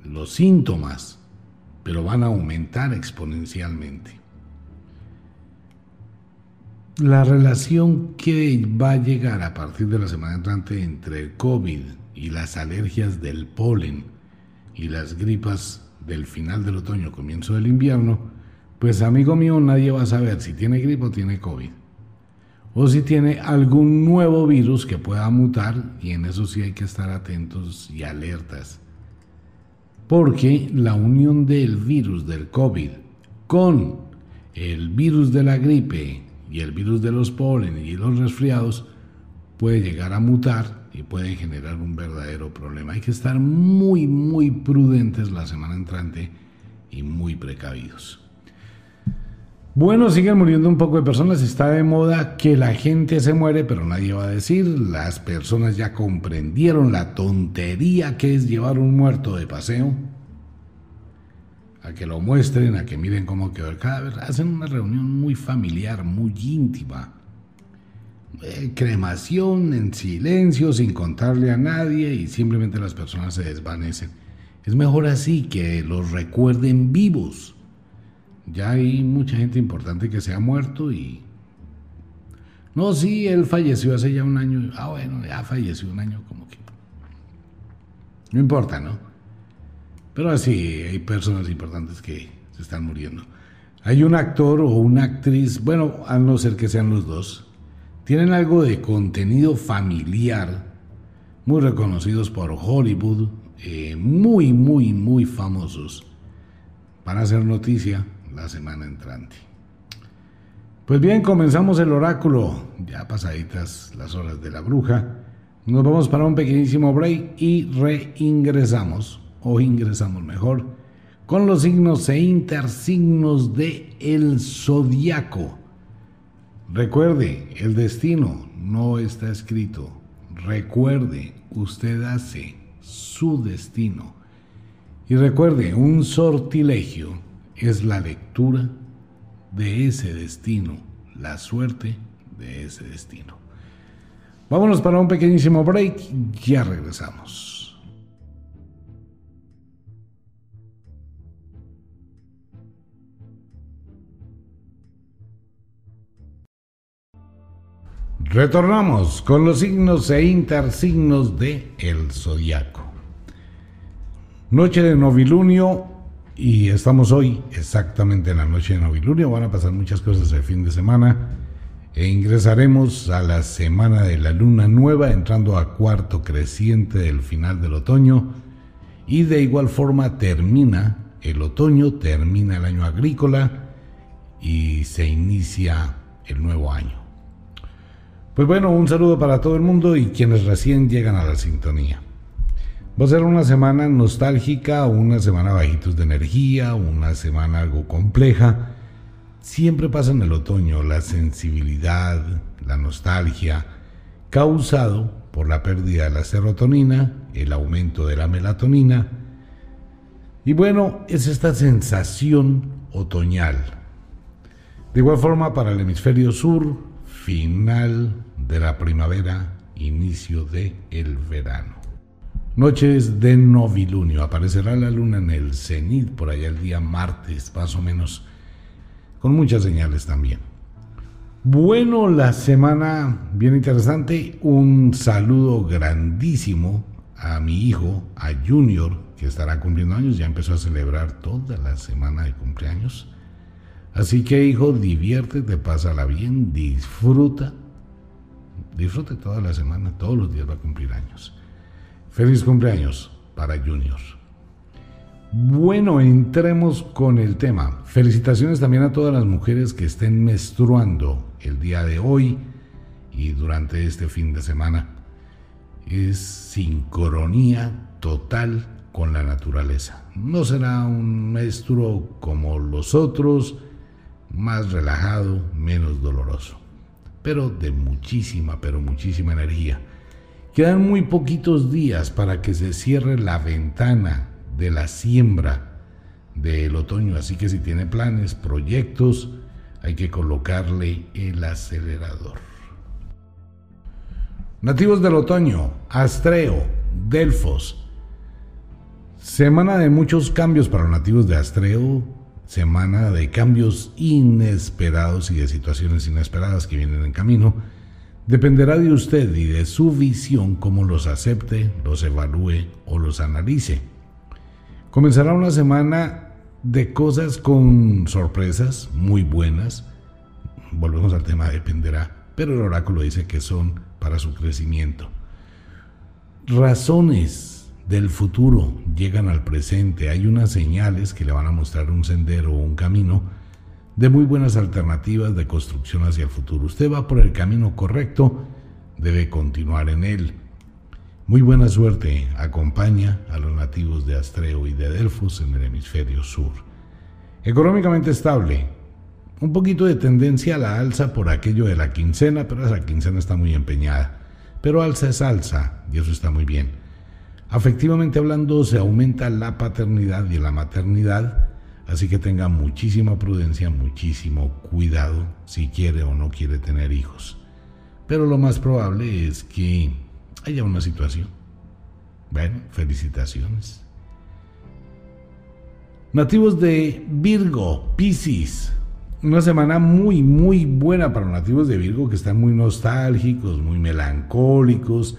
los síntomas, pero van a aumentar exponencialmente. La relación que va a llegar a partir de la semana entrante entre el COVID y las alergias del polen y las gripas del final del otoño, comienzo del invierno, pues amigo mío, nadie va a saber si tiene gripe o tiene COVID. O si tiene algún nuevo virus que pueda mutar, y en eso sí hay que estar atentos y alertas. Porque la unión del virus del COVID con el virus de la gripe y el virus de los polen y los resfriados puede llegar a mutar y puede generar un verdadero problema. Hay que estar muy, muy prudentes la semana entrante y muy precavidos. Bueno, siguen muriendo un poco de personas. Está de moda que la gente se muere, pero nadie va a decir. Las personas ya comprendieron la tontería que es llevar un muerto de paseo. A que lo muestren, a que miren cómo quedó el cadáver. Hacen una reunión muy familiar, muy íntima. Eh, cremación en silencio, sin contarle a nadie y simplemente las personas se desvanecen. Es mejor así que los recuerden vivos ya hay mucha gente importante que se ha muerto y... No, sí, él falleció hace ya un año. Ah, bueno, ya falleció un año, como que... No importa, ¿no? Pero así hay personas importantes que se están muriendo. Hay un actor o una actriz, bueno, a no ser que sean los dos, tienen algo de contenido familiar, muy reconocidos por Hollywood, eh, muy, muy, muy famosos, para hacer noticia la semana entrante. Pues bien, comenzamos el oráculo, ya pasaditas las horas de la bruja. Nos vamos para un pequeñísimo break y reingresamos, o ingresamos mejor, con los signos e intersignos de el zodiaco. Recuerde, el destino no está escrito. Recuerde, usted hace su destino. Y recuerde, un sortilegio es la lectura de ese destino, la suerte de ese destino. Vámonos para un pequeñísimo break, ya regresamos. Retornamos con los signos e intersignos de el zodiaco. Noche de novilunio y estamos hoy exactamente en la noche de novilunio. Van a pasar muchas cosas el fin de semana. E ingresaremos a la semana de la luna nueva, entrando a cuarto creciente del final del otoño. Y de igual forma termina el otoño, termina el año agrícola y se inicia el nuevo año. Pues bueno, un saludo para todo el mundo y quienes recién llegan a la sintonía. Va a ser una semana nostálgica, una semana bajitos de energía, una semana algo compleja. Siempre pasa en el otoño la sensibilidad, la nostalgia, causado por la pérdida de la serotonina, el aumento de la melatonina. Y bueno, es esta sensación otoñal. De igual forma, para el hemisferio sur, final de la primavera, inicio de el verano. Noches de novilunio. Aparecerá la luna en el cenit por allá el día martes, más o menos, con muchas señales también. Bueno, la semana bien interesante. Un saludo grandísimo a mi hijo, a Junior, que estará cumpliendo años. Ya empezó a celebrar toda la semana de cumpleaños. Así que, hijo, diviértete, pásala bien, disfruta. Disfrute toda la semana, todos los días va a cumplir años. Feliz cumpleaños para Junior. Bueno, entremos con el tema. Felicitaciones también a todas las mujeres que estén menstruando el día de hoy y durante este fin de semana. Es sincronía total con la naturaleza. No será un menstruo como los otros, más relajado, menos doloroso, pero de muchísima, pero muchísima energía Quedan muy poquitos días para que se cierre la ventana de la siembra del otoño, así que si tiene planes, proyectos, hay que colocarle el acelerador. Nativos del otoño, Astreo, Delfos. Semana de muchos cambios para los nativos de Astreo, semana de cambios inesperados y de situaciones inesperadas que vienen en camino. Dependerá de usted y de su visión cómo los acepte, los evalúe o los analice. Comenzará una semana de cosas con sorpresas muy buenas. Volvemos al tema dependerá, pero el oráculo dice que son para su crecimiento. Razones del futuro llegan al presente, hay unas señales que le van a mostrar un sendero o un camino de muy buenas alternativas de construcción hacia el futuro. Usted va por el camino correcto, debe continuar en él. Muy buena suerte acompaña a los nativos de Astreo y de Delfos en el hemisferio sur. Económicamente estable, un poquito de tendencia a la alza por aquello de la quincena, pero esa quincena está muy empeñada. Pero alza es alza y eso está muy bien. Afectivamente hablando, se aumenta la paternidad y la maternidad, así que tenga muchísima prudencia, muchísimo cuidado si quiere o no quiere tener hijos. Pero lo más probable es que haya una situación. Bueno, felicitaciones. Nativos de Virgo, Piscis. Una semana muy, muy buena para nativos de Virgo que están muy nostálgicos, muy melancólicos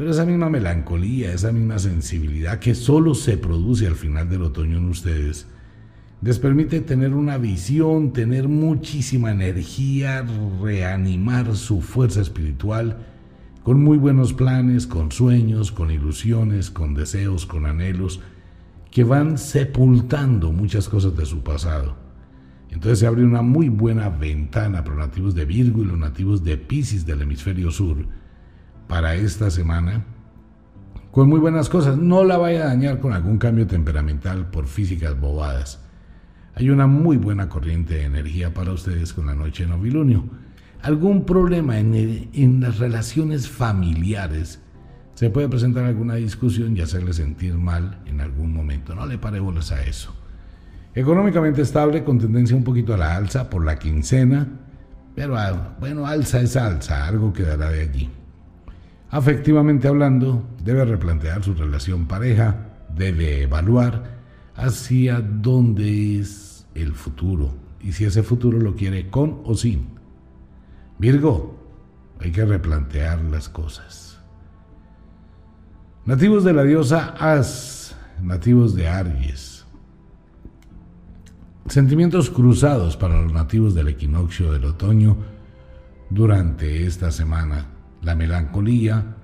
pero esa misma melancolía, esa misma sensibilidad que solo se produce al final del otoño en ustedes, les permite tener una visión, tener muchísima energía, reanimar su fuerza espiritual con muy buenos planes, con sueños, con ilusiones, con deseos, con anhelos, que van sepultando muchas cosas de su pasado. Entonces se abre una muy buena ventana para los nativos de Virgo y los nativos de Pisces del hemisferio sur, para esta semana con muy buenas cosas. No la vaya a dañar con algún cambio temperamental por físicas bobadas. Hay una muy buena corriente de energía para ustedes con la noche de novilunio. Algún problema en, en las relaciones familiares. Se puede presentar alguna discusión y hacerle sentir mal en algún momento. No le pare bolas a eso. Económicamente estable, con tendencia un poquito a la alza por la quincena. Pero ah, bueno, alza es alza, algo quedará de allí. Afectivamente hablando, debe replantear su relación pareja, debe evaluar hacia dónde es el futuro y si ese futuro lo quiere con o sin. Virgo, hay que replantear las cosas. Nativos de la diosa As, nativos de Aries. Sentimientos cruzados para los nativos del equinoccio del otoño durante esta semana la melancolía,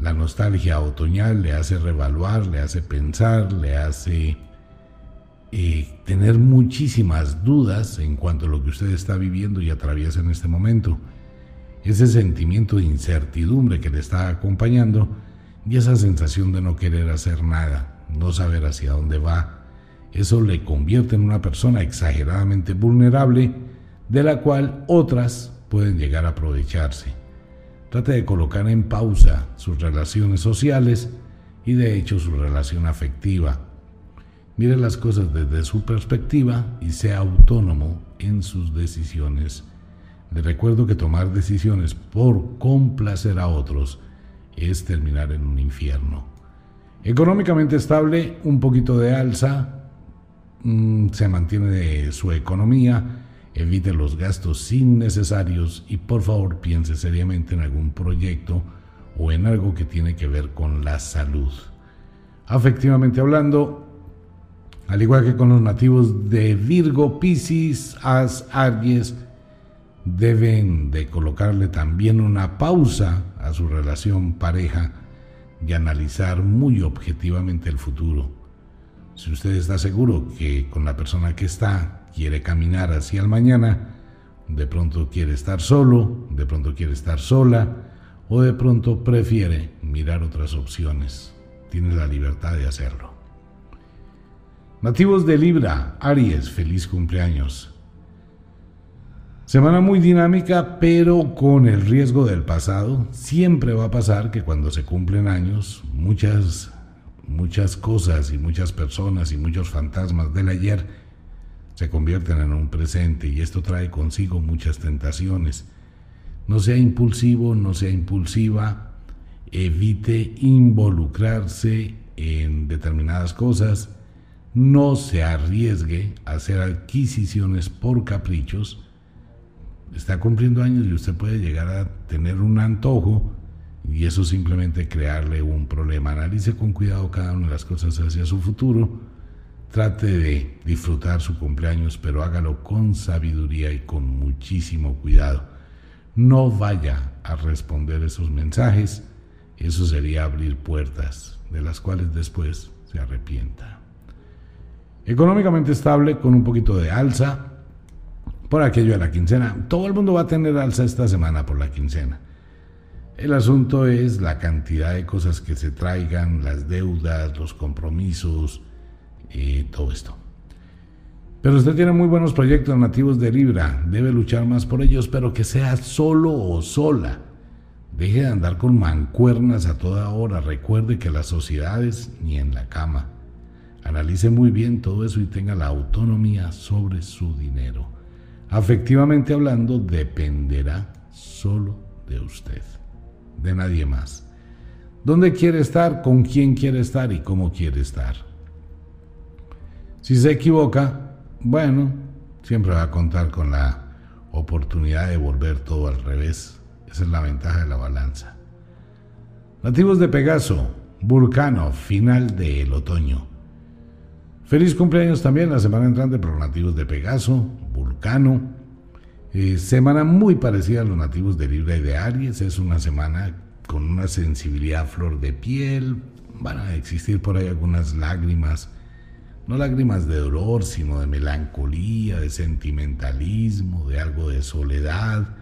la nostalgia otoñal le hace revaluar, le hace pensar, le hace eh, tener muchísimas dudas en cuanto a lo que usted está viviendo y atraviesa en este momento. Ese sentimiento de incertidumbre que le está acompañando y esa sensación de no querer hacer nada, no saber hacia dónde va, eso le convierte en una persona exageradamente vulnerable de la cual otras pueden llegar a aprovecharse. Trate de colocar en pausa sus relaciones sociales y de hecho su relación afectiva. Mire las cosas desde su perspectiva y sea autónomo en sus decisiones. Le recuerdo que tomar decisiones por complacer a otros es terminar en un infierno. Económicamente estable, un poquito de alza, mm, se mantiene su economía, evite los gastos innecesarios y por favor piense seriamente en algún proyecto o en algo que tiene que ver con la salud. Afectivamente hablando, al igual que con los nativos de Virgo, Piscis, As, Aries, deben de colocarle también una pausa a su relación pareja y analizar muy objetivamente el futuro. Si usted está seguro que con la persona que está quiere caminar hacia el mañana, de pronto quiere estar solo, de pronto quiere estar sola o de pronto prefiere mirar otras opciones. Tiene la libertad de hacerlo. Nativos de Libra, Aries, feliz cumpleaños. Semana muy dinámica, pero con el riesgo del pasado. Siempre va a pasar que cuando se cumplen años, muchas, muchas cosas y muchas personas y muchos fantasmas del ayer se convierten en un presente y esto trae consigo muchas tentaciones. No sea impulsivo, no sea impulsiva, evite involucrarse en determinadas cosas, no se arriesgue a hacer adquisiciones por caprichos. Está cumpliendo años y usted puede llegar a tener un antojo y eso simplemente crearle un problema. Analice con cuidado cada una de las cosas hacia su futuro. Trate de disfrutar su cumpleaños, pero hágalo con sabiduría y con muchísimo cuidado. No vaya a responder esos mensajes. Eso sería abrir puertas de las cuales después se arrepienta. Económicamente estable con un poquito de alza por aquello de la quincena. Todo el mundo va a tener alza esta semana por la quincena. El asunto es la cantidad de cosas que se traigan, las deudas, los compromisos, y todo esto. Pero usted tiene muy buenos proyectos nativos de Libra, debe luchar más por ellos, pero que sea solo o sola. Deje de andar con mancuernas a toda hora, recuerde que las sociedades ni en la cama. Analice muy bien todo eso y tenga la autonomía sobre su dinero. Afectivamente hablando, dependerá solo de usted de nadie más. ¿Dónde quiere estar? ¿Con quién quiere estar? ¿Y cómo quiere estar? Si se equivoca, bueno, siempre va a contar con la oportunidad de volver todo al revés. Esa es la ventaja de la balanza. Nativos de Pegaso, Vulcano, final del otoño. Feliz cumpleaños también la semana entrante para los nativos de Pegaso, Vulcano, eh, semana muy parecida a los nativos de Libra y de Aries. Es una semana con una sensibilidad flor de piel. Van a existir por ahí algunas lágrimas. No lágrimas de dolor, sino de melancolía, de sentimentalismo, de algo de soledad,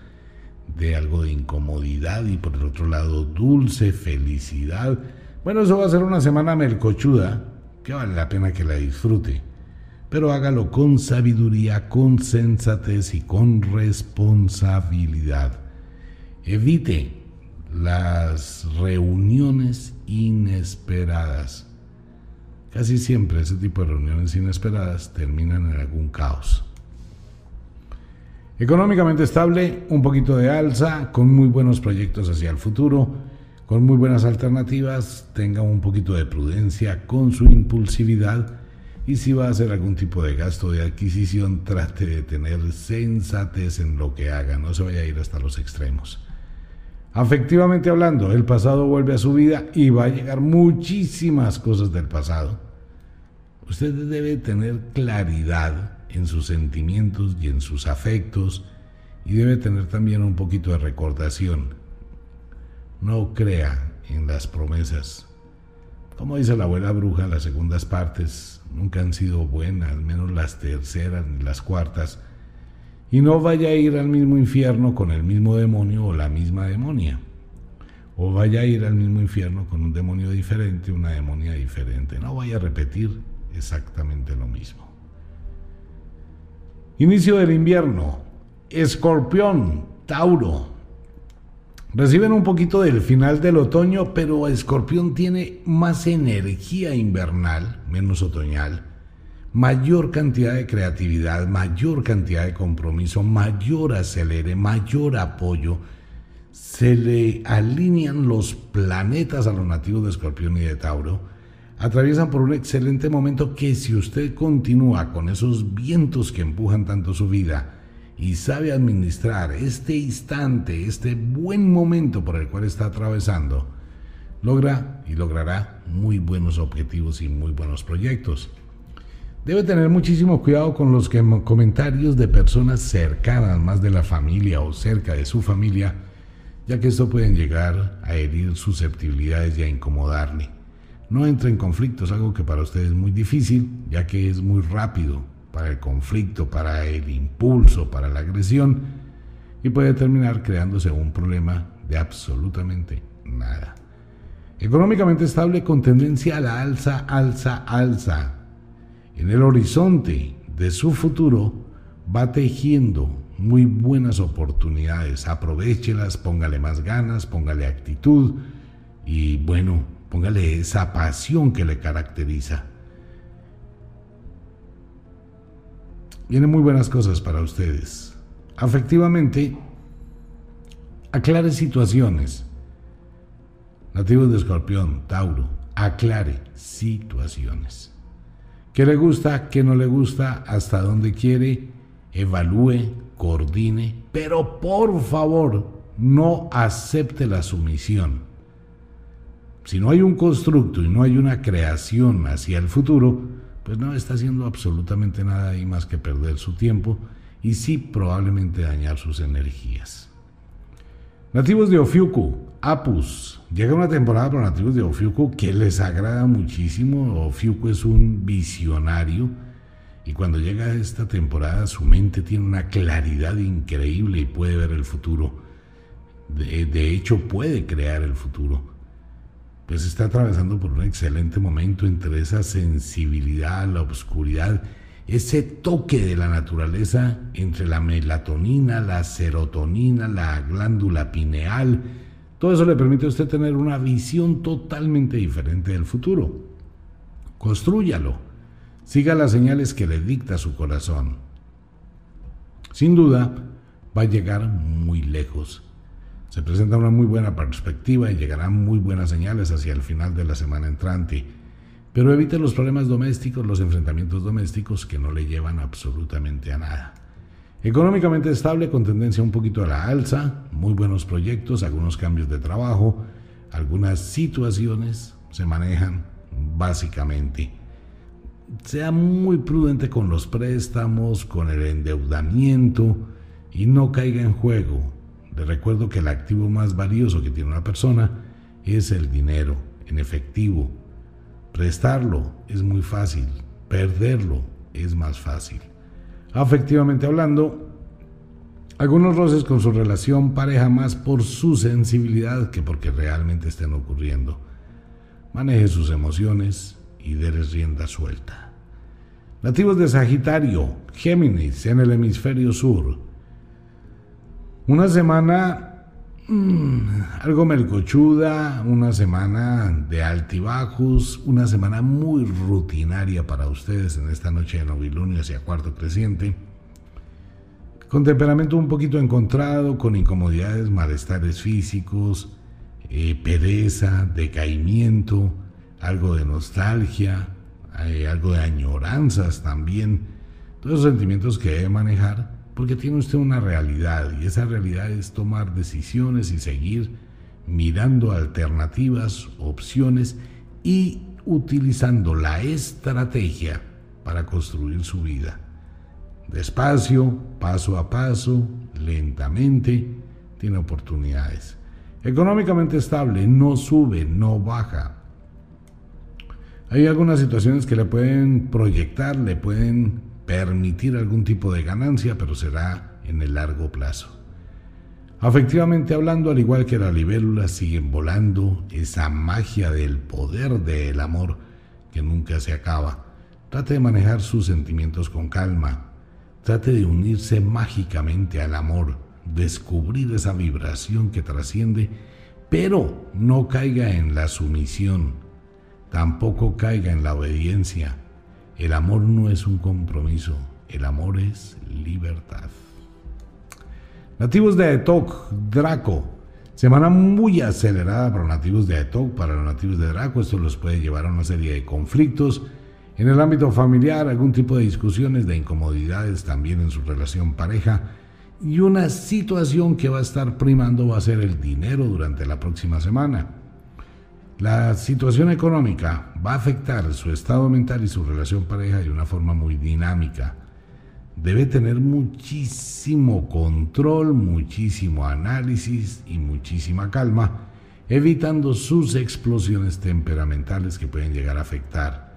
de algo de incomodidad y por el otro lado dulce felicidad. Bueno, eso va a ser una semana melcochuda que vale la pena que la disfrute pero hágalo con sabiduría, con sensatez y con responsabilidad. Evite las reuniones inesperadas. Casi siempre ese tipo de reuniones inesperadas terminan en algún caos. Económicamente estable, un poquito de alza, con muy buenos proyectos hacia el futuro, con muy buenas alternativas, tenga un poquito de prudencia con su impulsividad y si va a hacer algún tipo de gasto de adquisición, trate de tener sensatez en lo que haga, no se vaya a ir hasta los extremos. Afectivamente hablando, el pasado vuelve a su vida y va a llegar muchísimas cosas del pasado. Usted debe tener claridad en sus sentimientos y en sus afectos y debe tener también un poquito de recordación. No crea en las promesas. Como dice la abuela bruja, las segundas partes nunca han sido buenas, menos las terceras ni las cuartas, y no vaya a ir al mismo infierno con el mismo demonio o la misma demonia, o vaya a ir al mismo infierno con un demonio diferente, una demonia diferente, no vaya a repetir exactamente lo mismo. Inicio del invierno, escorpión, Tauro, Reciben un poquito del final del otoño, pero Escorpión tiene más energía invernal, menos otoñal, mayor cantidad de creatividad, mayor cantidad de compromiso, mayor acelere, mayor apoyo. Se le alinean los planetas a los nativos de Escorpión y de Tauro. Atraviesan por un excelente momento que si usted continúa con esos vientos que empujan tanto su vida, y sabe administrar este instante, este buen momento por el cual está atravesando, logra y logrará muy buenos objetivos y muy buenos proyectos. Debe tener muchísimo cuidado con los comentarios de personas cercanas, más de la familia o cerca de su familia, ya que esto pueden llegar a herir susceptibilidades y a incomodarle. No entre en conflictos, algo que para usted es muy difícil, ya que es muy rápido para el conflicto, para el impulso, para la agresión, y puede terminar creándose un problema de absolutamente nada. Económicamente estable con tendencia a la alza, alza, alza. En el horizonte de su futuro va tejiendo muy buenas oportunidades. Aprovechelas, póngale más ganas, póngale actitud y bueno, póngale esa pasión que le caracteriza. Vienen muy buenas cosas para ustedes. Afectivamente, aclare situaciones. Nativos de Escorpión, Tauro, aclare situaciones. ¿Qué le gusta? ¿Qué no le gusta? ¿Hasta dónde quiere? Evalúe, coordine, pero por favor no acepte la sumisión. Si no hay un constructo y no hay una creación hacia el futuro, pues no está haciendo absolutamente nada ahí más que perder su tiempo y sí probablemente dañar sus energías. Nativos de Ofiuku, Apus. Llega una temporada para nativos de Ofiuku que les agrada muchísimo. Ofiuku es un visionario y cuando llega esta temporada su mente tiene una claridad increíble y puede ver el futuro. De, hecho puede crear el futuro. Pues está atravesando por un excelente momento entre esa sensibilidad, la oscuridad ese toque de la naturaleza entre la melatonina, la serotonina, la glándula pineal, todo eso le permite a usted tener una visión totalmente diferente del futuro. Construyalo. Siga las señales que le dicta su corazón. Sin duda, va a llegar muy lejos. Se presenta una muy buena perspectiva y llegarán muy buenas señales hacia el final de la semana entrante pero evite los problemas domésticos, los enfrentamientos domésticos que no le llevan absolutamente a nada. Económicamente estable con tendencia un poquito a la alza, muy buenos proyectos, algunos cambios de trabajo, algunas situaciones se manejan básicamente. Sea muy prudente con los préstamos, con el endeudamiento y no caiga en juego. Le recuerdo que el activo más valioso que tiene una persona es el dinero en efectivo, Prestarlo es muy fácil, perderlo es más fácil. Afectivamente hablando, algunos roces con su relación pareja más por su sensibilidad que porque realmente estén ocurriendo. Maneje sus emociones y déles rienda suelta. Nativos de Sagitario, Géminis en el hemisferio sur. Una semana Mm, algo melcochuda, una semana de altibajos, una semana muy rutinaria para ustedes en esta noche de novilunio hacia cuarto creciente. Con temperamento un poquito encontrado, con incomodidades, malestares físicos, eh, pereza, decaimiento, algo de nostalgia, eh, algo de añoranzas también. Todos los sentimientos que debe manejar porque tiene usted una realidad y esa realidad es tomar decisiones y seguir mirando alternativas, opciones y utilizando la estrategia para construir su vida. Despacio, paso a paso, lentamente, tiene oportunidades. Económicamente estable, no sube, no baja. Hay algunas situaciones que le pueden proyectar, le pueden permitir algún tipo de ganancia, pero será en el largo plazo. Afectivamente hablando, al igual que las libélulas siguen volando, esa magia del poder del amor que nunca se acaba. Trate de manejar sus sentimientos con calma. Trate de unirse mágicamente al amor, descubrir esa vibración que trasciende, pero no caiga en la sumisión, tampoco caiga en la obediencia el amor no es un compromiso, el amor es libertad. Nativos de Aetok, Draco. Semana muy acelerada para los nativos de Aetok, para los nativos de Draco. Esto los puede llevar a una serie de conflictos en el ámbito familiar, algún tipo de discusiones, de incomodidades también en su relación pareja. Y una situación que va a estar primando va a ser el dinero durante la próxima semana. La situación económica va a afectar su estado mental y su relación pareja de una forma muy dinámica. Debe tener muchísimo control, muchísimo análisis y muchísima calma, evitando sus explosiones temperamentales que pueden llegar a afectar.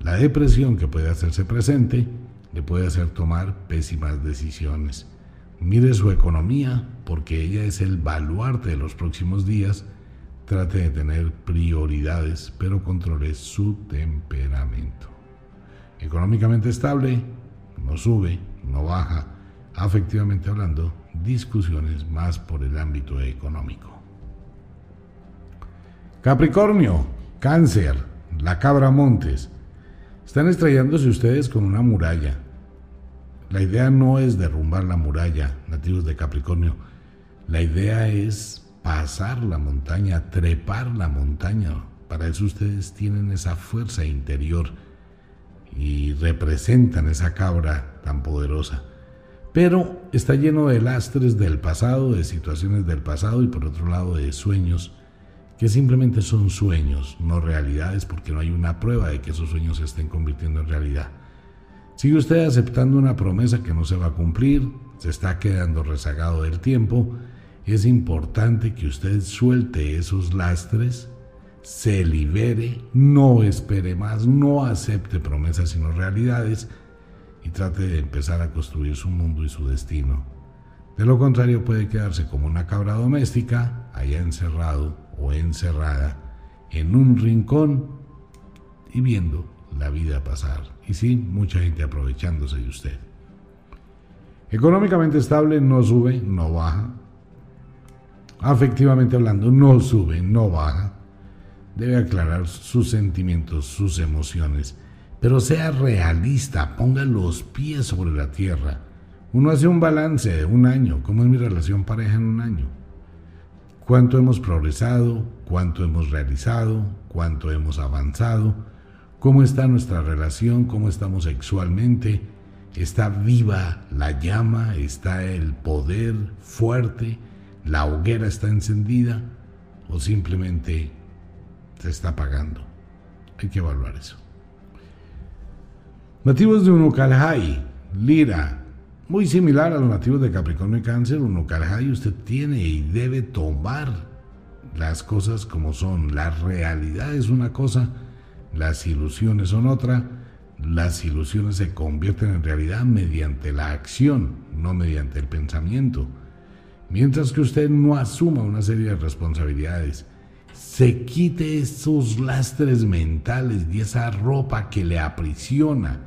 La depresión que puede hacerse presente le puede hacer tomar pésimas decisiones. Mire su economía porque ella es el baluarte de los próximos días Trate de tener prioridades, pero controle su temperamento. Económicamente estable, no sube, no baja. Afectivamente hablando, discusiones más por el ámbito económico. Capricornio, cáncer, la cabra montes. Están estrellándose ustedes con una muralla. La idea no es derrumbar la muralla, nativos de Capricornio. La idea es pasar la montaña, trepar la montaña. Para eso ustedes tienen esa fuerza interior. y representan esa cabra tan poderosa. Pero está lleno de lastres del pasado, de situaciones del pasado y por otro lado de sueños que simplemente son sueños, no realidades, porque no hay una prueba de que esos sueños se estén convirtiendo en realidad. Sigue usted aceptando una promesa que no se va a cumplir, se está quedando rezagado del tiempo, es importante que usted suelte esos lastres, se libere, no espere más, no acepte promesas sino realidades y trate de empezar a construir su mundo y su destino. De lo contrario puede quedarse como una cabra doméstica, allá encerrado o encerrada en un rincón y viendo la vida pasar. Y sí, mucha gente aprovechándose de usted. Económicamente estable no sube, no baja. Afectivamente hablando, no sube, no baja. Debe aclarar sus sentimientos, sus emociones. Pero sea realista, ponga los pies sobre la tierra. Uno hace un balance de un año. ¿Cómo es mi relación pareja en un año? cuánto hemos progresado, cuánto hemos realizado, cuánto hemos avanzado, cómo está nuestra relación, cómo estamos sexualmente, está viva la llama, está el poder fuerte, la hoguera está encendida o simplemente se está apagando. Hay que evaluar eso. Nativos de Unucalhai, Lira, muy similar a los nativos de Capricornio y Cáncer, uno y usted tiene y debe tomar las cosas como son. La realidad es una cosa, las ilusiones son otra. Las ilusiones se convierten en realidad mediante la acción, no mediante el pensamiento. Mientras que usted no asuma una serie de responsabilidades, se quite esos lastres mentales y esa ropa que le aprisiona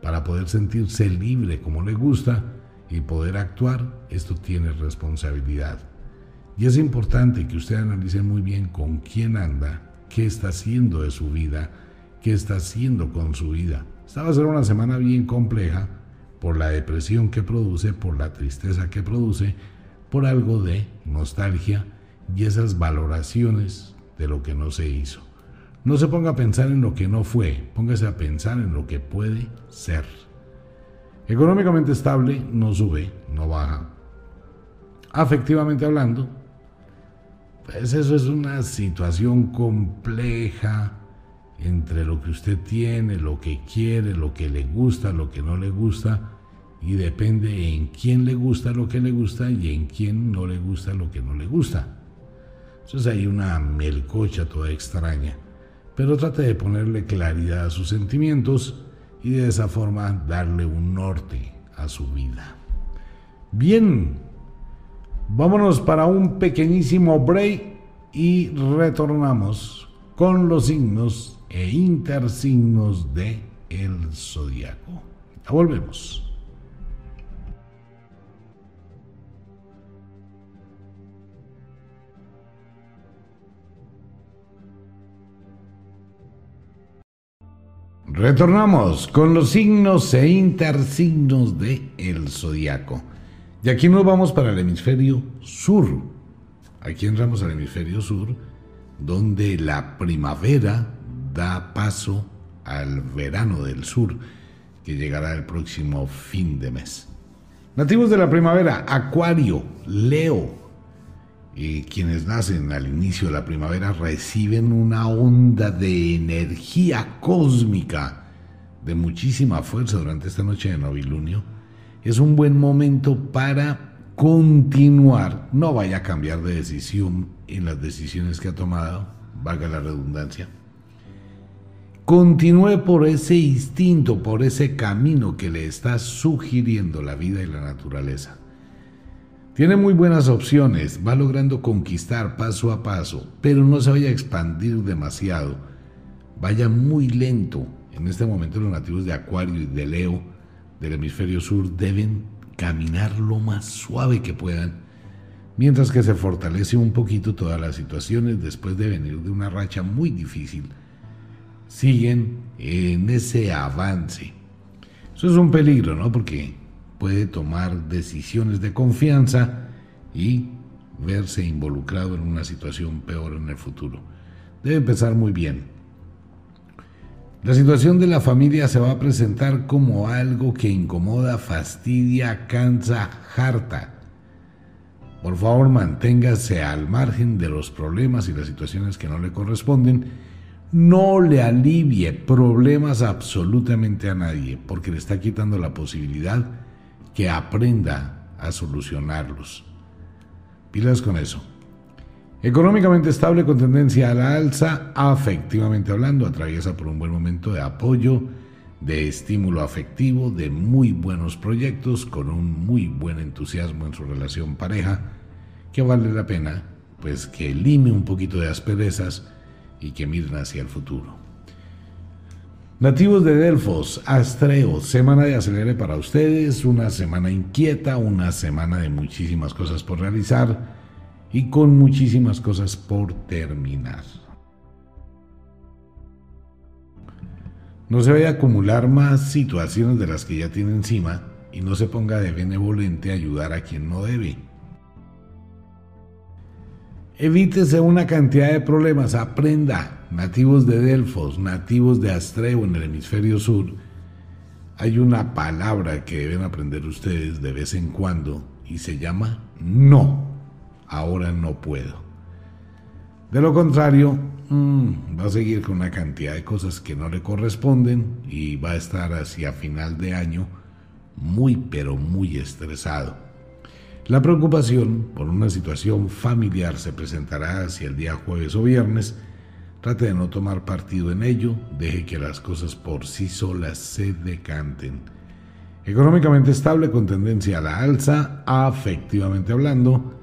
para poder sentirse libre como le gusta y poder actuar, esto tiene responsabilidad. Y es importante que usted analice muy bien con quién anda, qué está haciendo de su vida, qué está haciendo con su vida. Esta va a ser una semana bien compleja por la depresión que produce, por la tristeza que produce, por algo de nostalgia y esas valoraciones de lo que no se hizo. No se ponga a pensar en lo que no fue, póngase a pensar en lo que puede ser. Económicamente estable, no sube, no baja. Afectivamente hablando, pues eso es una situación compleja entre lo que usted tiene, lo que quiere, lo que le gusta, lo que no le gusta, y depende en quién le gusta lo que le gusta y en quién no le gusta lo que no le gusta. Entonces hay una melcocha toda extraña pero trate de ponerle claridad a sus sentimientos y de esa forma darle un norte a su vida. Bien, vámonos para un pequeñísimo break y retornamos con los signos e intersignos de el zodiaco. Ya volvemos. Retornamos con los signos e intersignos de el zodiaco. Y aquí nos vamos para el hemisferio sur. Aquí entramos al hemisferio sur, donde la primavera da paso al verano del sur, que llegará el próximo fin de mes. Nativos de la primavera, Acuario, Leo, y quienes nacen al inicio de la primavera reciben una onda de energía cósmica de muchísima fuerza durante esta noche de novilunio. Es un buen momento para continuar. No vaya a cambiar de decisión en las decisiones que ha tomado, valga la redundancia. Continúe por ese instinto, por ese camino que le está sugiriendo la vida y la naturaleza. Tiene muy buenas opciones, va logrando conquistar paso a paso, pero no se vaya a expandir demasiado. Vaya muy lento. En este momento los nativos de Acuario y de Leo del hemisferio sur deben caminar lo más suave que puedan, mientras que se fortalece un poquito todas las situaciones después de venir de una racha muy difícil. Siguen en ese avance. Eso es un peligro, ¿no? Porque puede tomar decisiones de confianza y verse involucrado en una situación peor en el futuro. Debe empezar muy bien. La situación de la familia se va a presentar como algo que incomoda, fastidia, cansa, harta. Por favor, manténgase al margen de los problemas y las situaciones que no le corresponden. No le alivie problemas absolutamente a nadie, porque le está quitando la posibilidad que aprenda a solucionarlos. Pilas con eso. Económicamente estable con tendencia a la alza, afectivamente hablando, atraviesa por un buen momento de apoyo, de estímulo afectivo, de muy buenos proyectos, con un muy buen entusiasmo en su relación pareja, que vale la pena, pues que lime un poquito de asperezas y que miren hacia el futuro. Nativos de Delfos, Astreo, semana de acelere para ustedes, una semana inquieta, una semana de muchísimas cosas por realizar y con muchísimas cosas por terminar. No se vaya a acumular más situaciones de las que ya tiene encima y no se ponga de benevolente a ayudar a quien no debe. Evítese una cantidad de problemas, aprenda. Nativos de Delfos, nativos de Astreo en el hemisferio sur, hay una palabra que deben aprender ustedes de vez en cuando y se llama no ahora no puedo. De lo contrario, mm, va a seguir con una cantidad de cosas que no le corresponden y va a estar hacia final de año muy pero muy estresado. La preocupación por una situación familiar se presentará hacia el día jueves o viernes. Trate de no tomar partido en ello, deje que las cosas por sí solas se decanten. Económicamente estable con tendencia a la alza, afectivamente hablando,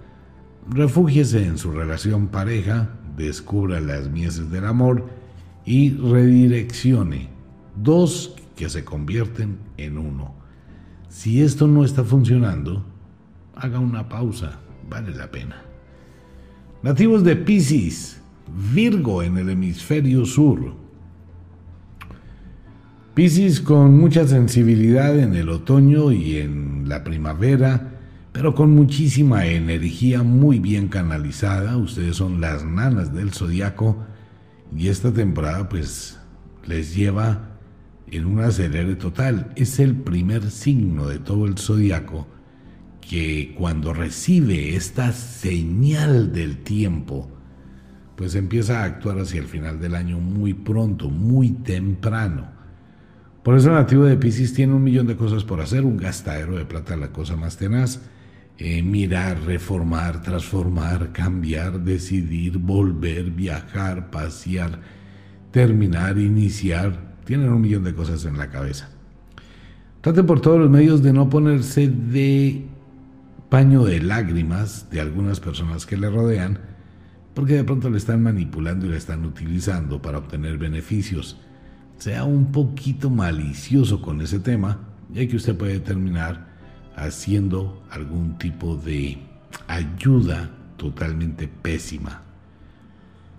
Refúgiese en su relación pareja, descubra las mieses del amor y redireccione dos que se convierten en uno. Si esto no está funcionando, haga una pausa, vale la pena. Nativos de Pisces, Virgo en el hemisferio sur. Pisces con mucha sensibilidad en el otoño y en la primavera pero con muchísima energía muy bien canalizada. Ustedes son las nanas del zodiaco y esta temporada pues les lleva en un acelere total. Es el primer signo de todo el zodiaco que cuando recibe esta señal del tiempo, pues empieza a actuar hacia el final del año muy pronto, muy temprano. Por eso el nativo de Pisces tiene un millón de cosas por hacer, un gastadero de plata la cosa más tenaz eh, mirar, reformar, transformar, cambiar, decidir, volver, viajar, pasear, terminar, iniciar. Tienen un millón de cosas en la cabeza. Trate por todos los medios de no ponerse de paño de lágrimas de algunas personas que le rodean, porque de pronto le están manipulando y le están utilizando para obtener beneficios. Sea un poquito malicioso con ese tema, ya que usted puede terminar haciendo algún tipo de ayuda totalmente pésima.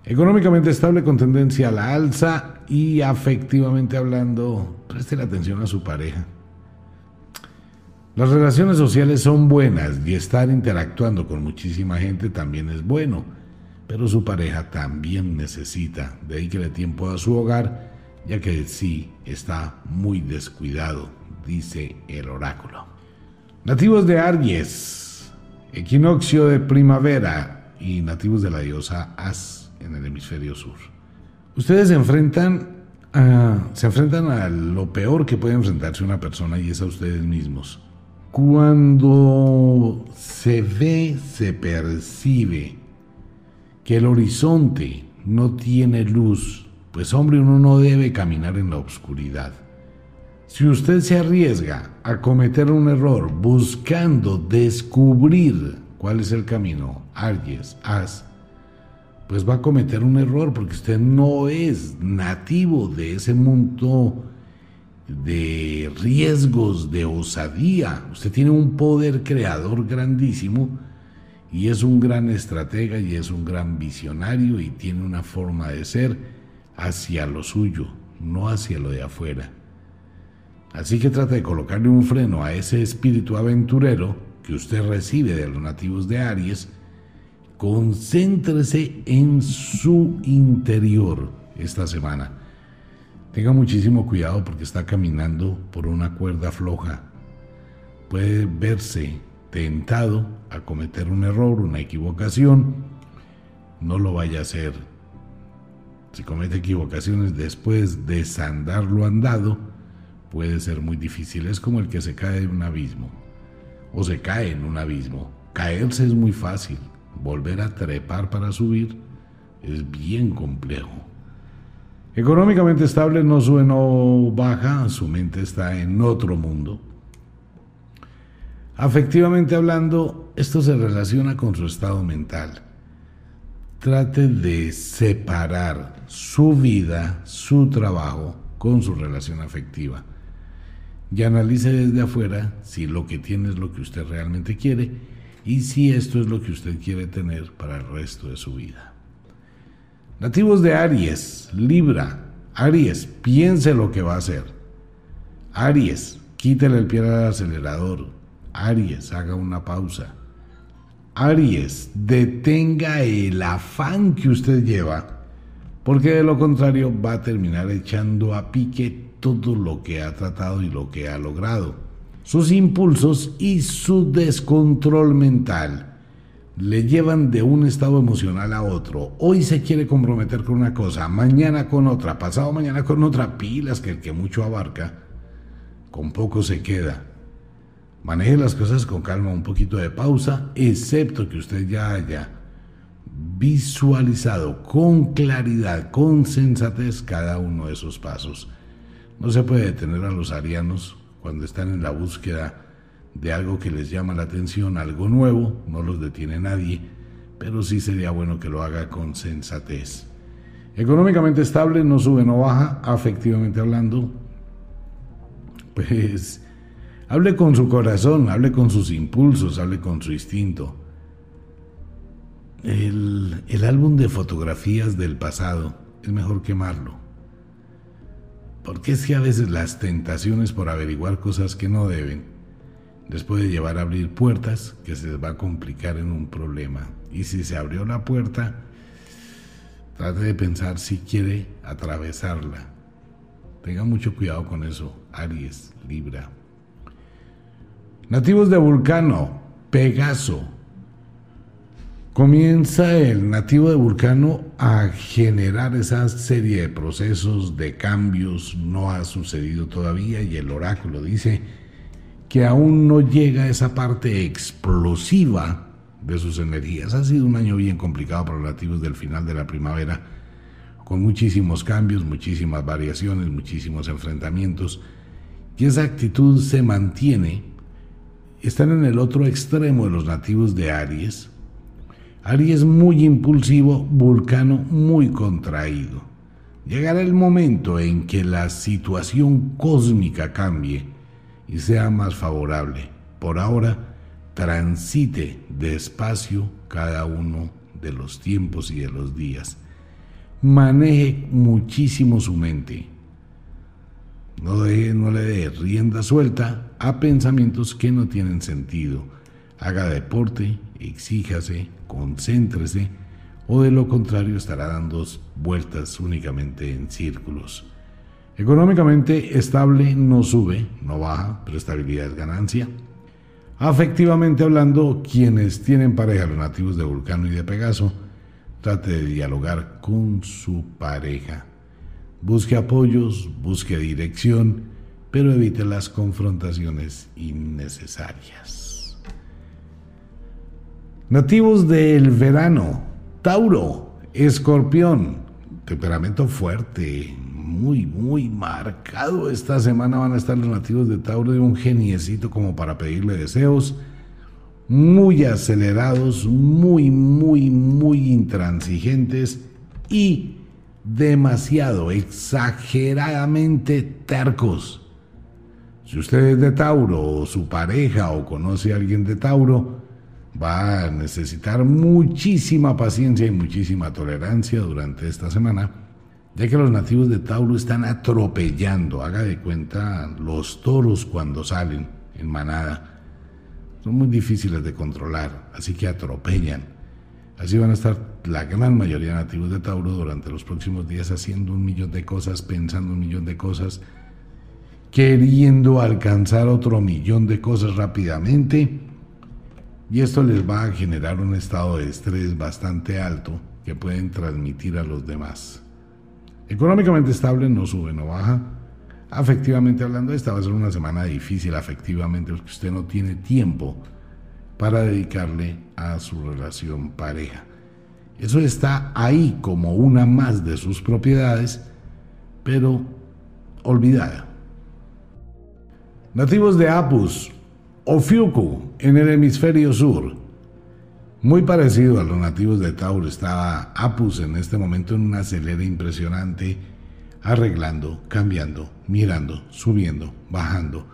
Económicamente estable con tendencia a la alza y afectivamente hablando, preste la atención a su pareja. Las relaciones sociales son buenas y estar interactuando con muchísima gente también es bueno, pero su pareja también necesita dedicarle tiempo a su hogar, ya que sí está muy descuidado, dice el oráculo. Nativos de Aries, equinoccio de primavera y nativos de la diosa As en el hemisferio sur. Ustedes se enfrentan a, se enfrentan a lo peor que puede enfrentarse una persona y es a ustedes mismos. Cuando se ve, se percibe que el horizonte no tiene luz, pues hombre, uno no debe caminar en la oscuridad. Si usted se arriesga a cometer un error buscando descubrir cuál es el camino, Aries, As, pues va a cometer un error porque usted no es nativo de ese mundo de riesgos, de osadía. Usted tiene un poder creador grandísimo y es un gran estratega y es un gran visionario y tiene una forma de ser hacia lo suyo, no hacia lo de afuera. Así que trata de colocarle un freno a ese espíritu aventurero que usted recibe de los nativos de Aries. Concéntrese en su interior esta semana. Tenga muchísimo cuidado porque está caminando por una cuerda floja. Puede verse tentado a cometer un error, una equivocación. No lo vaya a hacer. Si comete equivocaciones después de desandar lo andado, puede ser muy difícil. Es como el que se cae de un abismo o se cae en un abismo. Caerse es muy fácil. Volver a trepar para subir es bien complejo. Económicamente estable no sube, no baja, su mente está en otro mundo. Afectivamente hablando, esto se relaciona con su estado mental. Trate de separar su vida, su trabajo, con su relación afectiva. Y analice desde afuera si lo que tiene es lo que usted realmente quiere y si esto es lo que usted quiere tener para el resto de su vida. Nativos de Aries, Libra, Aries, piense lo que va a hacer. Aries, quítele el pie al acelerador. Aries, haga una pausa. Aries, detenga el afán que usted lleva, porque de lo contrario va a terminar echando a pique todo lo que ha tratado y lo que ha logrado. Sus impulsos y su descontrol mental le llevan de un estado emocional a otro. Hoy se quiere comprometer con una cosa, mañana con otra, pasado mañana con otra, pilas que el que mucho abarca, con poco se queda. Maneje las cosas con calma, un poquito de pausa, excepto que usted ya haya visualizado con claridad, con sensatez cada uno de esos pasos. No se puede detener a los arianos cuando están en la búsqueda de algo que les llama la atención, algo nuevo, no los detiene nadie, pero sí sería bueno que lo haga con sensatez. Económicamente estable, no sube, no baja, afectivamente hablando, pues hable con su corazón, hable con sus impulsos, hable con su instinto. El, el álbum de fotografías del pasado es mejor quemarlo. Porque es que a veces las tentaciones por averiguar cosas que no deben les puede llevar a abrir puertas que se les va a complicar en un problema. Y si se abrió la puerta, trate de pensar si quiere atravesarla. Tenga mucho cuidado con eso, Aries, Libra. Nativos de Vulcano, Pegaso. Comienza el nativo de Vulcano a generar esa serie de procesos, de cambios. No ha sucedido todavía y el oráculo dice que aún no llega a esa parte explosiva de sus energías. Ha sido un año bien complicado para los nativos del final de la primavera, con muchísimos cambios, muchísimas variaciones, muchísimos enfrentamientos, y esa actitud se mantiene. Están en el otro extremo de los nativos de Aries. Aries muy impulsivo, Vulcano muy contraído. Llegará el momento en que la situación cósmica cambie y sea más favorable. Por ahora, transite despacio cada uno de los tiempos y de los días. Maneje muchísimo su mente. No, no le dé rienda suelta a pensamientos que no tienen sentido. Haga deporte, exíjase, concéntrese, o de lo contrario estará dando vueltas únicamente en círculos. Económicamente estable no sube, no baja, pero estabilidad es ganancia. Afectivamente hablando, quienes tienen pareja, los nativos de Vulcano y de Pegaso, trate de dialogar con su pareja. Busque apoyos, busque dirección, pero evite las confrontaciones innecesarias. Nativos del verano, Tauro, Escorpión, temperamento fuerte, muy, muy marcado. Esta semana van a estar los nativos de Tauro de un geniecito como para pedirle deseos. Muy acelerados, muy, muy, muy intransigentes y demasiado, exageradamente tercos. Si usted es de Tauro o su pareja o conoce a alguien de Tauro, va a necesitar muchísima paciencia y muchísima tolerancia durante esta semana ya que los nativos de Tauro están atropellando, haga de cuenta los toros cuando salen en manada. Son muy difíciles de controlar, así que atropellan. Así van a estar la gran mayoría de nativos de Tauro durante los próximos días haciendo un millón de cosas, pensando un millón de cosas, queriendo alcanzar otro millón de cosas rápidamente. Y esto les va a generar un estado de estrés bastante alto que pueden transmitir a los demás. Económicamente estable, no sube, no baja. Afectivamente hablando, esta va a ser una semana difícil afectivamente porque usted no tiene tiempo para dedicarle a su relación pareja. Eso está ahí como una más de sus propiedades, pero olvidada. Nativos de Apus, Ofiuku, en el hemisferio sur. Muy parecido a los nativos de Tauro, estaba Apus en este momento en una acelera impresionante, arreglando, cambiando, mirando, subiendo, bajando,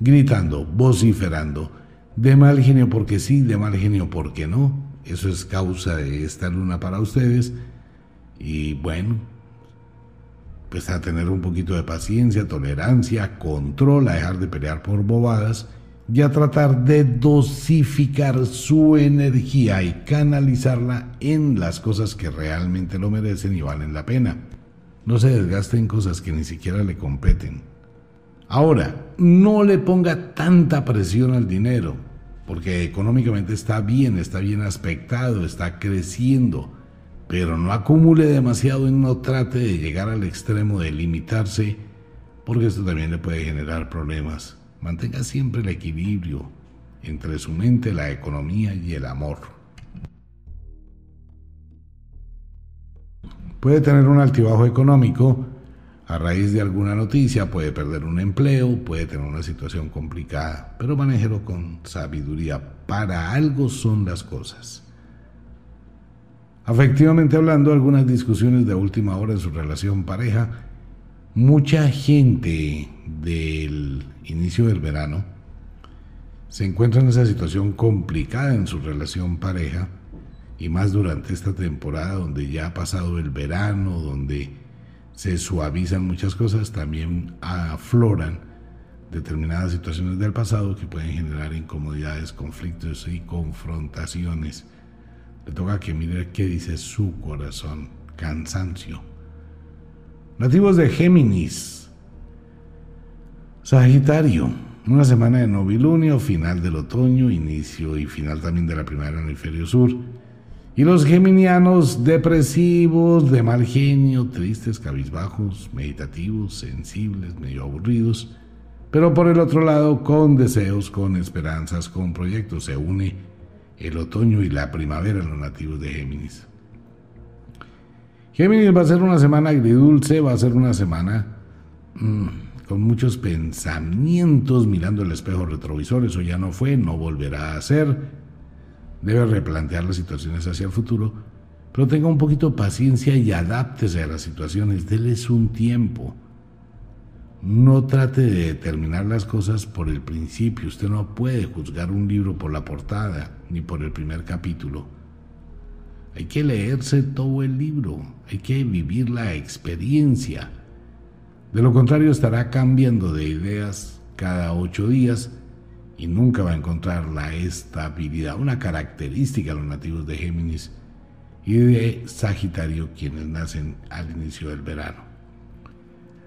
gritando, vociferando, de mal genio porque sí, de mal genio porque no. Eso es causa de esta luna para ustedes. Y bueno, pues a tener un poquito de paciencia, tolerancia, control, a dejar de pelear por bobadas y a tratar de dosificar su energía y canalizarla en las cosas que realmente lo merecen y valen la pena. No se desgasten cosas que ni siquiera le competen. Ahora, no le ponga tanta presión al dinero, porque económicamente está bien, está bien aspectado, está creciendo, pero no acumule demasiado y no trate de llegar al extremo de limitarse, porque esto también le puede generar problemas. Mantenga siempre el equilibrio entre su mente, la economía y el amor. Puede tener un altibajo económico, a raíz de alguna noticia puede perder un empleo, puede tener una situación complicada, pero manéjelo con sabiduría. Para algo son las cosas. Afectivamente hablando, algunas discusiones de última hora en su relación pareja, mucha gente del inicio del verano se encuentra en esa situación complicada en su relación pareja y más durante esta temporada donde ya ha pasado el verano, donde se suavizan muchas cosas, también afloran determinadas situaciones del pasado que pueden generar incomodidades, conflictos y confrontaciones. Le toca que mire qué dice su corazón, cansancio. Nativos de Géminis, Sagitario, una semana de novilunio, final del otoño, inicio y final también de la primavera en el hemisferio sur. Y los geminianos depresivos, de mal genio, tristes, cabizbajos, meditativos, sensibles, medio aburridos, pero por el otro lado con deseos, con esperanzas, con proyectos. Se une el otoño y la primavera en los nativos de Géminis. Géminis va a ser una semana agridulce, va a ser una semana mm, con muchos pensamientos mirando el espejo retrovisor. Eso ya no fue, no volverá a ser debe replantear las situaciones hacia el futuro, pero tenga un poquito de paciencia y adáptese a las situaciones, déles un tiempo. No trate de determinar las cosas por el principio, usted no puede juzgar un libro por la portada ni por el primer capítulo. Hay que leerse todo el libro, hay que vivir la experiencia. De lo contrario estará cambiando de ideas cada ocho días y nunca va a encontrar la estabilidad, una característica de los nativos de Géminis y de Sagitario, quienes nacen al inicio del verano.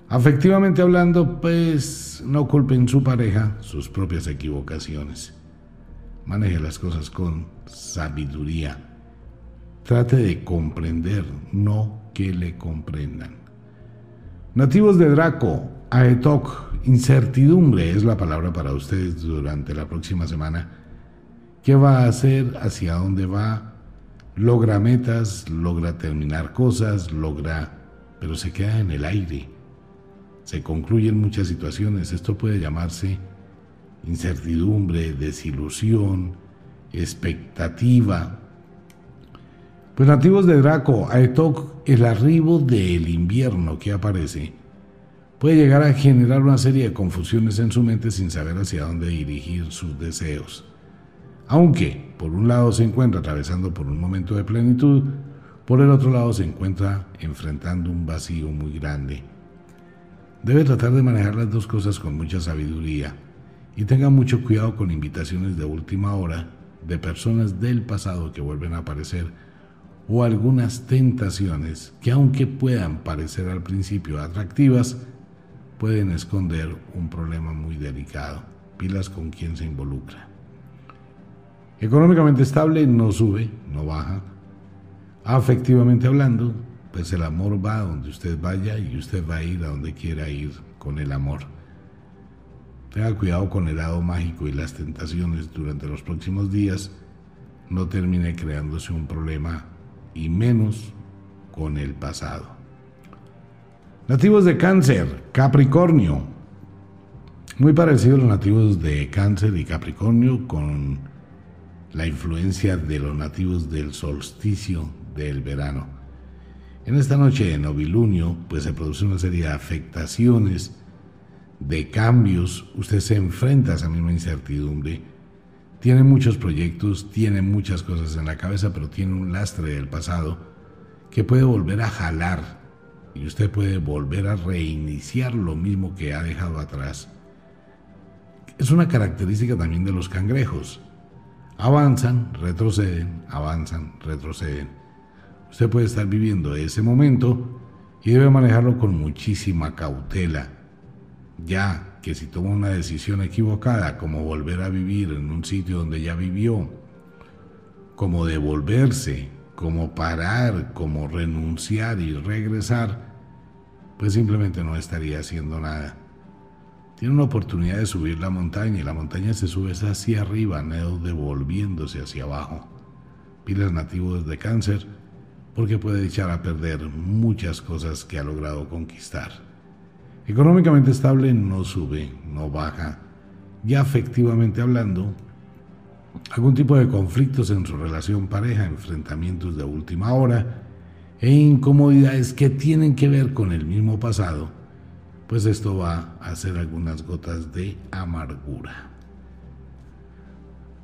Afectivamente hablando, pues no culpen su pareja sus propias equivocaciones. Maneje las cosas con sabiduría. Trate de comprender, no que le comprendan. Nativos de Draco, Aetok, incertidumbre es la palabra para ustedes durante la próxima semana. ¿Qué va a hacer? ¿Hacia dónde va? Logra metas, logra terminar cosas, logra, pero se queda en el aire. Se concluyen muchas situaciones. Esto puede llamarse incertidumbre, desilusión, expectativa. Pues nativos de Draco, Aetok, el arribo del invierno que aparece puede llegar a generar una serie de confusiones en su mente sin saber hacia dónde dirigir sus deseos. Aunque, por un lado, se encuentra atravesando por un momento de plenitud, por el otro lado se encuentra enfrentando un vacío muy grande. Debe tratar de manejar las dos cosas con mucha sabiduría y tenga mucho cuidado con invitaciones de última hora de personas del pasado que vuelven a aparecer o algunas tentaciones que aunque puedan parecer al principio atractivas, pueden esconder un problema muy delicado. Pilas con quien se involucra. Económicamente estable no sube, no baja. Afectivamente hablando, pues el amor va a donde usted vaya y usted va a ir a donde quiera ir con el amor. Tenga cuidado con el lado mágico y las tentaciones durante los próximos días. No termine creándose un problema y menos con el pasado. Nativos de cáncer, Capricornio. Muy parecidos los nativos de cáncer y Capricornio con la influencia de los nativos del solsticio del verano. En esta noche de novilunio, pues se produce una serie de afectaciones de cambios, usted se enfrenta a esa misma incertidumbre, tiene muchos proyectos, tiene muchas cosas en la cabeza, pero tiene un lastre del pasado que puede volver a jalar y usted puede volver a reiniciar lo mismo que ha dejado atrás. Es una característica también de los cangrejos. Avanzan, retroceden, avanzan, retroceden. Usted puede estar viviendo ese momento y debe manejarlo con muchísima cautela ya que si toma una decisión equivocada, como volver a vivir en un sitio donde ya vivió, como devolverse, como parar, como renunciar y regresar, pues simplemente no estaría haciendo nada. Tiene una oportunidad de subir la montaña y la montaña se sube hacia arriba, no devolviéndose hacia abajo. Pilas nativos de cáncer, porque puede echar a perder muchas cosas que ha logrado conquistar. Económicamente estable no sube, no baja. Ya afectivamente hablando, algún tipo de conflictos en su relación pareja, enfrentamientos de última hora e incomodidades que tienen que ver con el mismo pasado, pues esto va a hacer algunas gotas de amargura.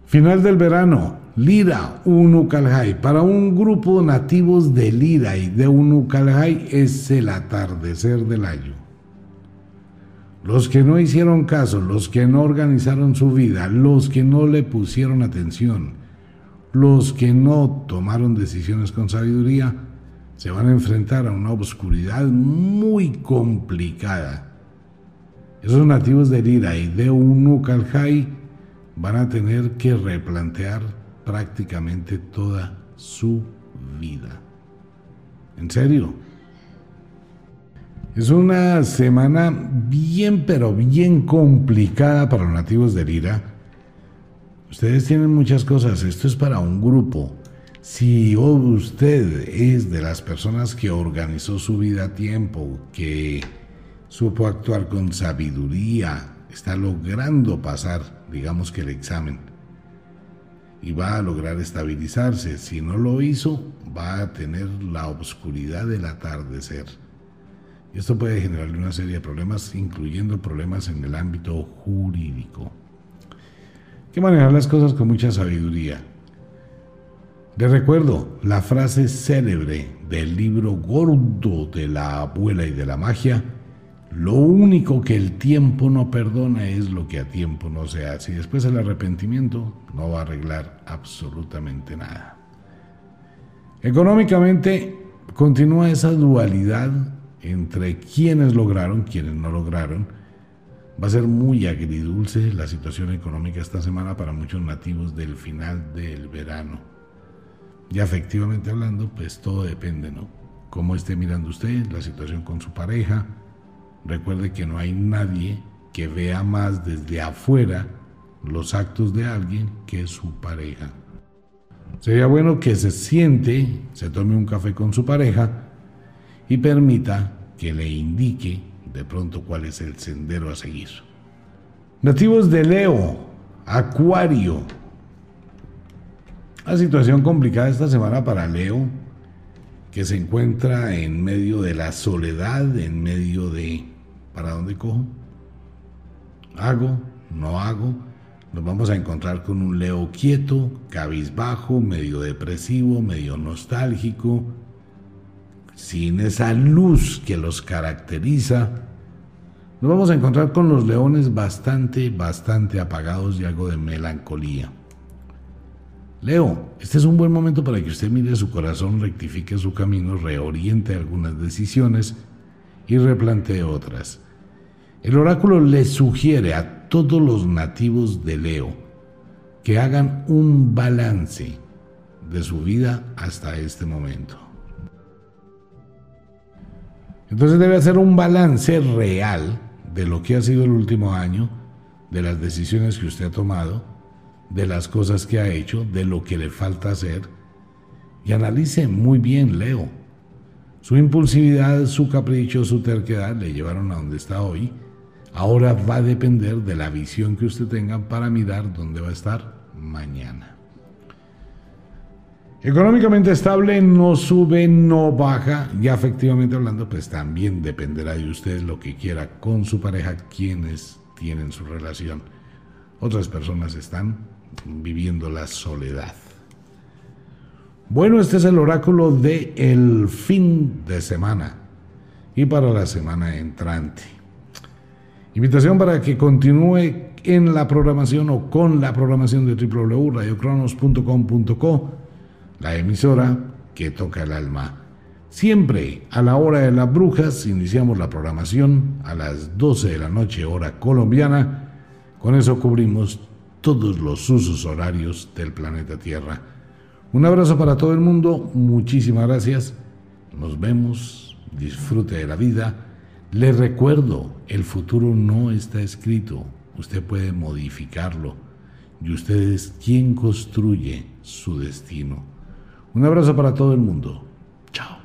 Final del verano, Lira, Unucalhai. Para un grupo nativos de Lira y de Unucalhai es el atardecer del año. Los que no hicieron caso, los que no organizaron su vida, los que no le pusieron atención, los que no tomaron decisiones con sabiduría, se van a enfrentar a una oscuridad muy complicada. Esos nativos de Lira y de Unukalhai van a tener que replantear prácticamente toda su vida. ¿En serio? Es una semana bien, pero bien complicada para los nativos de Lira. Ustedes tienen muchas cosas, esto es para un grupo. Si usted es de las personas que organizó su vida a tiempo, que supo actuar con sabiduría, está logrando pasar, digamos que el examen, y va a lograr estabilizarse. Si no lo hizo, va a tener la oscuridad del atardecer esto puede generarle una serie de problemas, incluyendo problemas en el ámbito jurídico. Hay que manejar las cosas con mucha sabiduría. Les recuerdo la frase célebre del libro gordo de la abuela y de la magia. Lo único que el tiempo no perdona es lo que a tiempo no se hace. Y después el arrepentimiento no va a arreglar absolutamente nada. Económicamente continúa esa dualidad entre quienes lograron, quienes no lograron. Va a ser muy agridulce la situación económica esta semana para muchos nativos del final del verano. Y efectivamente hablando, pues todo depende, ¿no? Cómo esté mirando usted la situación con su pareja. Recuerde que no hay nadie que vea más desde afuera los actos de alguien que su pareja. Sería bueno que se siente, se tome un café con su pareja y permita que le indique de pronto cuál es el sendero a seguir. Nativos de Leo, Acuario. La situación complicada esta semana para Leo, que se encuentra en medio de la soledad, en medio de ¿para dónde cojo? ¿Hago? ¿No hago? Nos vamos a encontrar con un Leo quieto, cabizbajo, medio depresivo, medio nostálgico, sin esa luz que los caracteriza, nos vamos a encontrar con los leones bastante, bastante apagados y algo de melancolía. Leo, este es un buen momento para que usted mire su corazón, rectifique su camino, reoriente algunas decisiones y replantee otras. El oráculo le sugiere a todos los nativos de Leo que hagan un balance de su vida hasta este momento. Entonces debe hacer un balance real de lo que ha sido el último año, de las decisiones que usted ha tomado, de las cosas que ha hecho, de lo que le falta hacer, y analice muy bien, Leo. Su impulsividad, su capricho, su terquedad le llevaron a donde está hoy. Ahora va a depender de la visión que usted tenga para mirar dónde va a estar mañana. Económicamente estable, no sube, no baja. Ya efectivamente hablando, pues también dependerá de usted lo que quiera con su pareja, quienes tienen su relación. Otras personas están viviendo la soledad. Bueno, este es el oráculo de fin de semana y para la semana entrante. Invitación para que continúe en la programación o con la programación de www.radiocronos.com.co, la emisora que toca el alma. Siempre a la hora de las brujas iniciamos la programación a las 12 de la noche hora colombiana. Con eso cubrimos todos los usos horarios del planeta Tierra. Un abrazo para todo el mundo, muchísimas gracias, nos vemos, disfrute de la vida. Le recuerdo, el futuro no está escrito, usted puede modificarlo y usted es quien construye su destino. Un abrazo para todo el mundo. Chao.